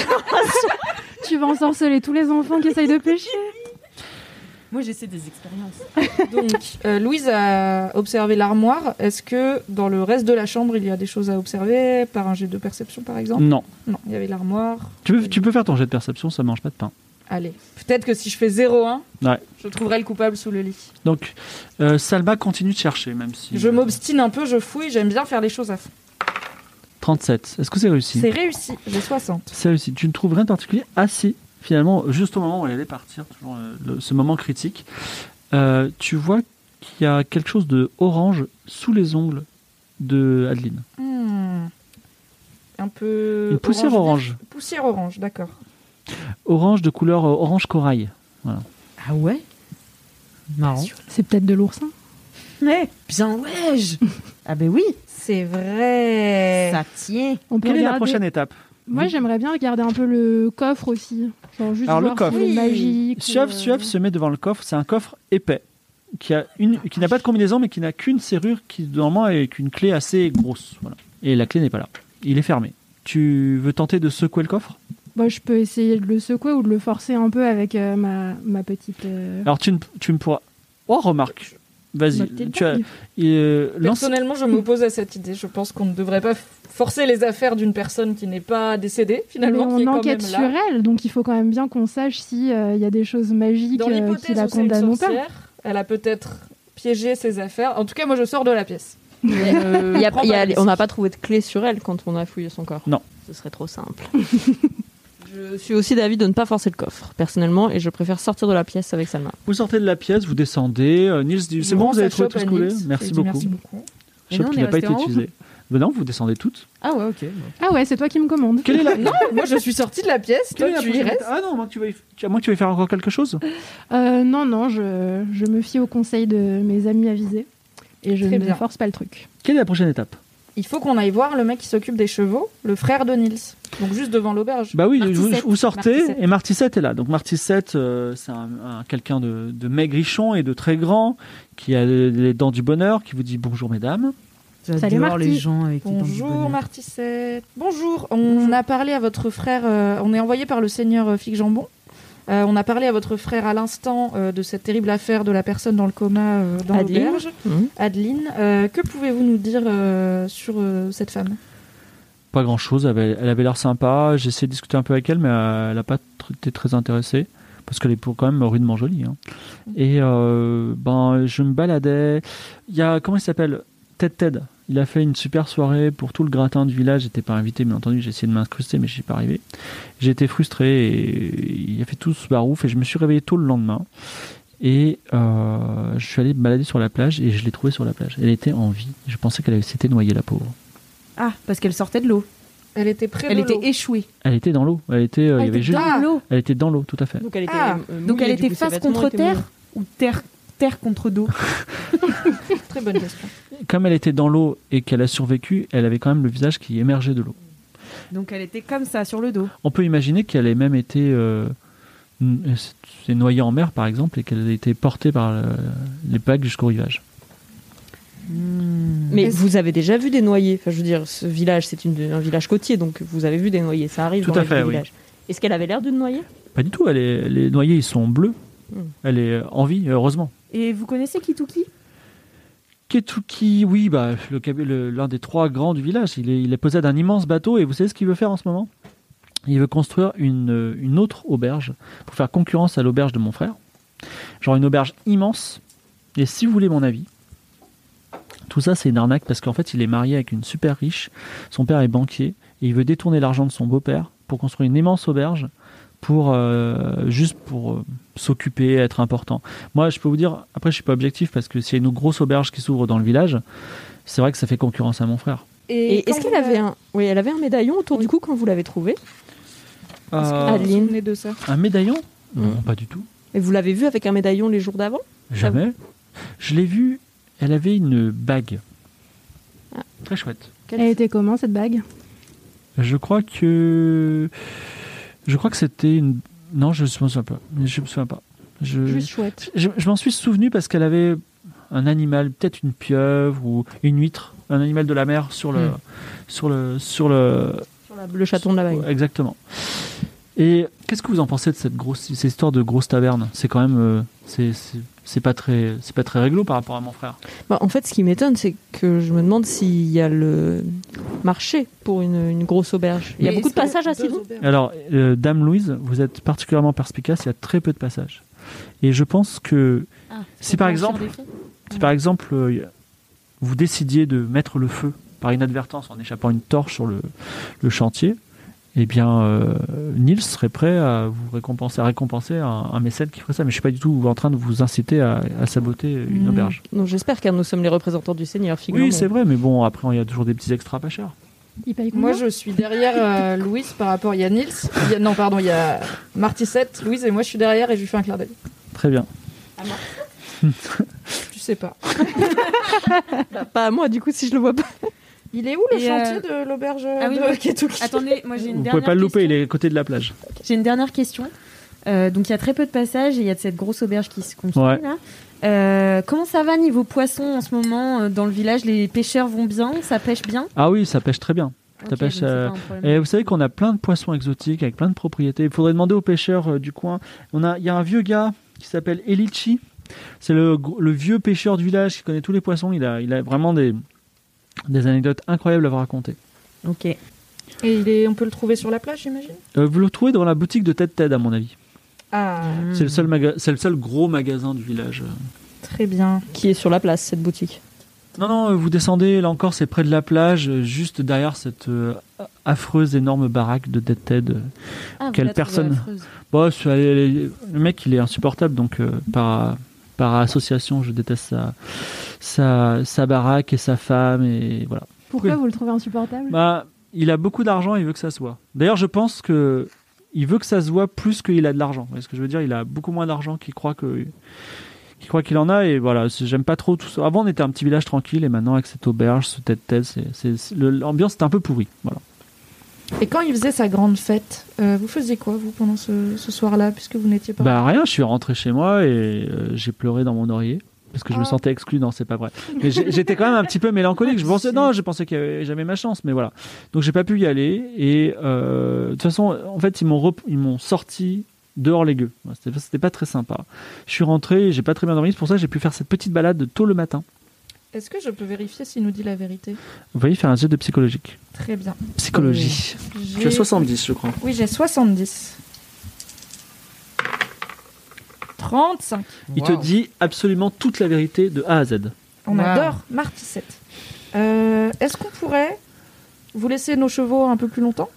Tu vas ensorceler tous les enfants qui essayent de pêcher. Moi, j'essaie des expériences. Donc, euh, Louise a observé l'armoire. Est-ce que dans le reste de la chambre, il y a des choses à observer par un jet de perception, par exemple? Non. Non, il y avait l'armoire. Tu peux, tu peux faire ton jet de perception, ça mange pas de pain. Allez, peut-être que si je fais 0-1, Ouais. je trouverai le coupable sous le lit. Donc, euh, Salma continue de chercher, même si. Je m'obstine un peu, je fouille, j'aime bien faire les choses à fond. 37. Est-ce que c'est réussi? C'est réussi, j'ai 60. C'est réussi. Tu ne trouves rien de particulier? Ah si, finalement, juste au moment où elle allait partir, toujours euh, le- ce moment critique, euh, tu vois qu'il y a quelque chose de orange sous les ongles de Adeline. Hmm. Un peu. Une poussière orange. vif. Poussière orange, d'accord. Orange de couleur euh, orange corail. Ah ouais? Marrant. C'est peut-être de l'oursin? Ouais. Bien ouais. ah ben oui. C'est vrai. Ça tient. On peut Quelle est la regarder- prochaine étape? Moi j'aimerais bien regarder un peu le coffre aussi. Genre juste Alors, le coffre. est Oui. magique. Suave, euh, Suave se met devant le coffre. C'est un coffre épais qui a une, qui n'a pas de combinaison, mais qui n'a qu'une serrure qui normalement avec une clé assez grosse. Voilà. Et la clé n'est pas là. Il est fermé. Tu veux tenter de secouer le coffre? Bah, je peux essayer de le secouer ou de le forcer un peu avec euh, ma, ma petite. euh, Alors tu tu me pourras. Oh remarque. Vas-y. bague. euh, Personnellement, je m'oppose à cette idée. Je pense qu'on ne devrait pas forcer les affaires d'une personne qui n'est pas décédée, Mais finalement. qui est on quand enquête même sur là. elle, donc il faut quand même bien qu'on sache s'il y a des choses magiques Dans euh, qui l'hypothèse la condamnent ou pas. sorcière, elle a peut-être piégé ses affaires. En tout cas, moi, je sors de la pièce. Il y a- Prends il y a- pas de on n'a pas trouvé de clé sur elle quand on a fouillé son corps. Non. Ce serait trop simple. Je suis aussi d'avis de ne pas forcer le coffre, personnellement, et je préfère sortir de la pièce avec Salma. Vous sortez de la pièce, vous descendez. euh, Nils dit C'est bon, vous avez trouvé tout ce que vous voulez. Merci beaucoup. Merci beaucoup. On qui n'a pas été utilisé. Ben non, vous descendez toutes. Ah ouais, ok. Ah ouais, c'est toi qui me commandes. Quelle est la. Non, moi je suis sortie de la pièce, Quelle est toi la tu y restes. Ah non, moi, tu vas y... tu- vas y faire encore quelque chose. Euh, non, non, je, je me fie au conseil de mes amis avisés. Et je Très ne bien. force pas le truc. Quelle est la prochaine étape? Il faut qu'on aille voir le mec qui s'occupe des chevaux, le frère de Nils. Donc juste devant l'auberge. Bah oui, vous, sortez Martissette. et Martissette est là. Donc Martissette, euh, c'est un, un- quelqu'un de, de maigrichon et de très grand qui a les, les dents du bonheur, qui vous dit bonjour mesdames. Salut, Marty. les gens avec Bonjour. Martissette. Bonjour. On a parlé à votre frère. euh, on est envoyé par le seigneur euh, Fig Jambon. Euh, on a parlé à votre frère à l'instant euh, de cette terrible affaire de la personne dans le coma euh, dans Adeline. l'auberge. Mhm. Adeline, euh, que pouvez-vous nous dire euh, sur euh, cette femme? Pas grand chose, elle avait elle avait l'air sympa. J'ai essayé de discuter un peu avec elle, mais euh, elle n'a pas tr- été très intéressée. Parce qu'elle est pour quand même rudement jolie. hein. Et euh, ben, je me baladais. Il y a, comment il s'appelle? Ted Ted. Il a fait une super soirée pour tout le gratin du village. J'étais pas invité, bien entendu. J'ai essayé de m'incruster, mais je suis pas arrivé. J'ai été frustré et il a fait tout ce barouf. Et je me suis réveillé tôt le lendemain. Et euh, je suis allé me balader sur la plage et je l'ai trouvée sur la plage. Elle était en vie. Je pensais qu'elle avait- s'était noyée, la pauvre. Ah, parce qu'elle sortait de l'eau. Elle était près Elle de était l'eau. échouée. Elle était dans l'eau. Elle était, euh, il y Elle avait était juste- dans l'eau. Elle était dans l'eau, tout à fait. Donc elle était, Ah, euh, Donc mouillée, elle du était coup, ses face vêtements contre étaient terre mouillés. ou terre, terre contre dos Très bonne question. Comme elle était dans l'eau et qu'elle a survécu, elle avait quand même le visage qui émergeait de l'eau. Donc elle était comme ça sur le dos. On peut imaginer qu'elle ait même été euh, s'est noyée en mer, par exemple, et qu'elle ait été portée par euh, les vagues jusqu'au rivage. Mais Est-ce- vous avez déjà vu des noyés Enfin, je veux dire, ce village, c'est une- un village côtier, donc vous avez vu des noyés. Ça arrive Tout dans à fait, oui. village. Est-ce qu'elle avait l'air d'une noyée Pas du tout. Elle est- les noyés, ils sont bleus. Hmm. Elle est en vie, heureusement. Et vous connaissez Kituki? Ketuki, oui, bah, l'un des trois grands du village. Il est possède un immense bateau et vous savez ce qu'il veut faire en ce moment? Il veut construire une, euh, une autre auberge pour faire concurrence à l'auberge de mon frère. Genre une auberge immense. Et si vous voulez mon avis, tout ça c'est une arnaque parce qu'en fait il est marié avec une super riche. Son père est banquier et il veut détourner l'argent de son beau-père pour construire une immense auberge pour euh, juste pour euh, s'occuper, être important. Moi, je peux vous dire, après, je suis pas objectif parce que s'il y a une grosse auberge qui s'ouvre dans le village, c'est vrai que ça fait concurrence à mon frère. Et, est-ce qu'elle avait un, oui, elle avait un médaillon autour du cou quand vous l'avez trouvé? Euh, Adeline. souvenez de ça? Un médaillon? Non, pas du tout. Et vous l'avez vu avec un médaillon les jours d'avant? Jamais. Je l'ai vue, elle avait une bague. Ah. Très chouette. Elle était comment cette bague? Je crois que. Je crois que c'était une. Non, je me souviens pas. Je me souviens pas. Je, Juste chouette. je, je m'en suis souvenu parce qu'elle avait un animal, peut-être une pieuvre ou une huître, un animal de la mer sur le. Hmm. Sur le. Sur le. Sur la- le chaton de la bague. Exactement. Et qu'est-ce que vous en pensez de cette grosse, cette histoire de grosse taverne? C'est quand même, euh, c'est, pas très, c'est pas très réglo par rapport à mon frère. Bah, en fait, ce qui m'étonne, c'est que je me demande s'il y a le marché pour une, une grosse auberge. Il y a Mais beaucoup de passages à auberges? Alors, euh, Dame Louise, vous êtes particulièrement perspicace. Il y a très peu de passages. Et je pense que si par exemple, si par exemple, euh, vous décidiez de mettre le feu par inadvertance en échappant une torche sur le, le chantier, eh bien, euh, Nils serait prêt à vous récompenser, à récompenser un, un mécène qui ferait ça. Mais je suis pas du tout en train de vous inciter à, à saboter une Mm. auberge. Donc j'espère car nous sommes les représentants du Seigneur. Oui, c'est vrai, mais bon, après, il y a toujours des petits extras pas chers. Il paye Moi, je suis derrière euh, Louise par rapport. Il y a Nils. il y a- non, pardon, il y a Martissette, Louise et moi, je suis derrière et je lui fais un clin d'œil. Très bien. Tu sais pas. Bah, pas à moi, du coup, si je le vois pas. Il est où le Et, chantier euh, de l'auberge Ah oui, de oui. Ketuki Attendez, moi j'ai une Vous dernière pouvez pas le louper, question. il est à côté de la plage. J'ai une dernière question. Euh, donc il y a très peu de passages et il y a de cette grosse auberge qui se construit Ouais. là. Euh, comment ça va niveau poisson en ce moment dans le village? Les pêcheurs vont bien? Ça pêche bien? Ah oui, ça pêche très bien. Pêche, euh. Et vous savez qu'on a plein de poissons exotiques avec plein de propriétés. Il faudrait demander aux pêcheurs euh, du coin. On a, il y a un vieux gars qui s'appelle Elichi. C'est le, le vieux pêcheur du village qui connaît tous les poissons. Il a, il a vraiment des, des anecdotes incroyables à vous raconter. Ok. Et il est, on peut le trouver sur la plage, j'imagine? Euh, vous le trouvez dans la boutique de Ted Ted, à mon avis. Ah, C'est le seul maga- c'est le seul gros magasin du village. euh. très bien. Qui est sur la place, cette boutique? Non, non, vous descendez, là encore, c'est près de la plage, euh, juste derrière cette euh, affreuse énorme baraque de Dead Ted. euh, Ah, Quelle personne Bon, allé- le mec, il est insupportable, donc euh, par, par association, je déteste sa, sa, sa baraque et sa femme, et voilà. Pourquoi Oui. vous le trouvez insupportable? Bah, il a beaucoup d'argent, il veut que ça se voit. D'ailleurs, je pense que il veut que ça se voit plus qu'il a de l'argent. Vous voyez ce que je veux dire? Il a beaucoup moins d'argent qu'il croit que qu'il croit qu'il en a et voilà j'aime pas trop tout ça avant on était un petit village tranquille et maintenant avec cette auberge ce tête tête c'est l'ambiance est un peu pourrie voilà Et quand il faisait sa grande fête, euh, vous faisiez quoi, vous, pendant ce, ce soir-là, puisque vous n'étiez pas bah rien je suis rentré chez moi et euh, j'ai pleuré dans mon oreiller parce que je me Ah. sentais exclu. Non c'est pas vrai. Mais j'étais quand même un petit peu mélancolique. Je pensais non je pensais que j'avais ma chance mais voilà. Donc j'ai pas pu y aller et euh, de toute façon en fait ils m'ont ils m'ont sorti dehors les gueux. C'était pas très sympa. Je suis rentré j'ai pas très bien dormi. C'est pour ça que j'ai pu faire cette petite balade tôt le matin Est-ce que je peux vérifier s'il nous dit la vérité? Vous voyez faire un jet de psychologique Très bien. psychologie tu as 70 je crois Oui, j'ai 70. 35. il te dit absolument toute la vérité de A à Z On Wow. adore Martissette. Euh, Est-ce qu'on pourrait vous laisser nos chevaux un peu plus longtemps?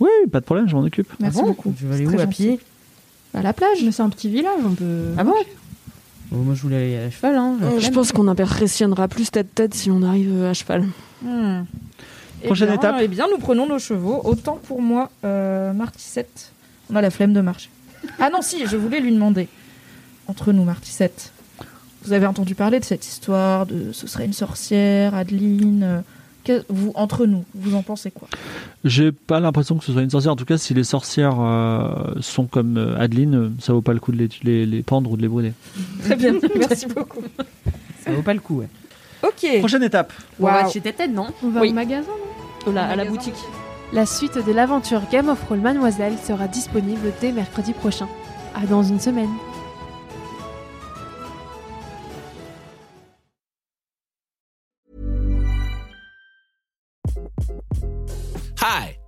Oui pas de problème je m'en occupe Merci Ah bon? beaucoup. Je vais aller C'est où très à gentil. pied À la plage Mais c'est un petit village, on peut. Ah bon? Moi je voulais aller à cheval. Hein. Euh, Je pense qu'on impressionnera plus tête-tête si on arrive euh, à cheval. Hmm. Eh Prochaine bien, étape. Eh bien, nous prenons nos chevaux. Autant pour moi, euh, Martissette, on a la flemme de marcher. Ah non, si, je voulais lui demander. Entre nous, Martissette, vous avez entendu parler de cette histoire de ce serait une sorcière, Adeline euh, que- vous, Entre nous, vous en pensez quoi? J'ai pas l'impression que ce soit une sorcière. En tout cas, si les sorcières euh, sont comme euh, Adeline, euh, ça vaut pas le coup de les, les, les pendre ou de les brûler. Très bien, merci beaucoup. Ça vaut pas le coup. Ouais. Ok. Prochaine étape. On va Waouh. chez Tête non? On va Oui. au magasin, non? Là, à la boutique. La suite de l'aventure Game of Roll Mademoiselle sera disponible dès mercredi prochain. À dans une semaine.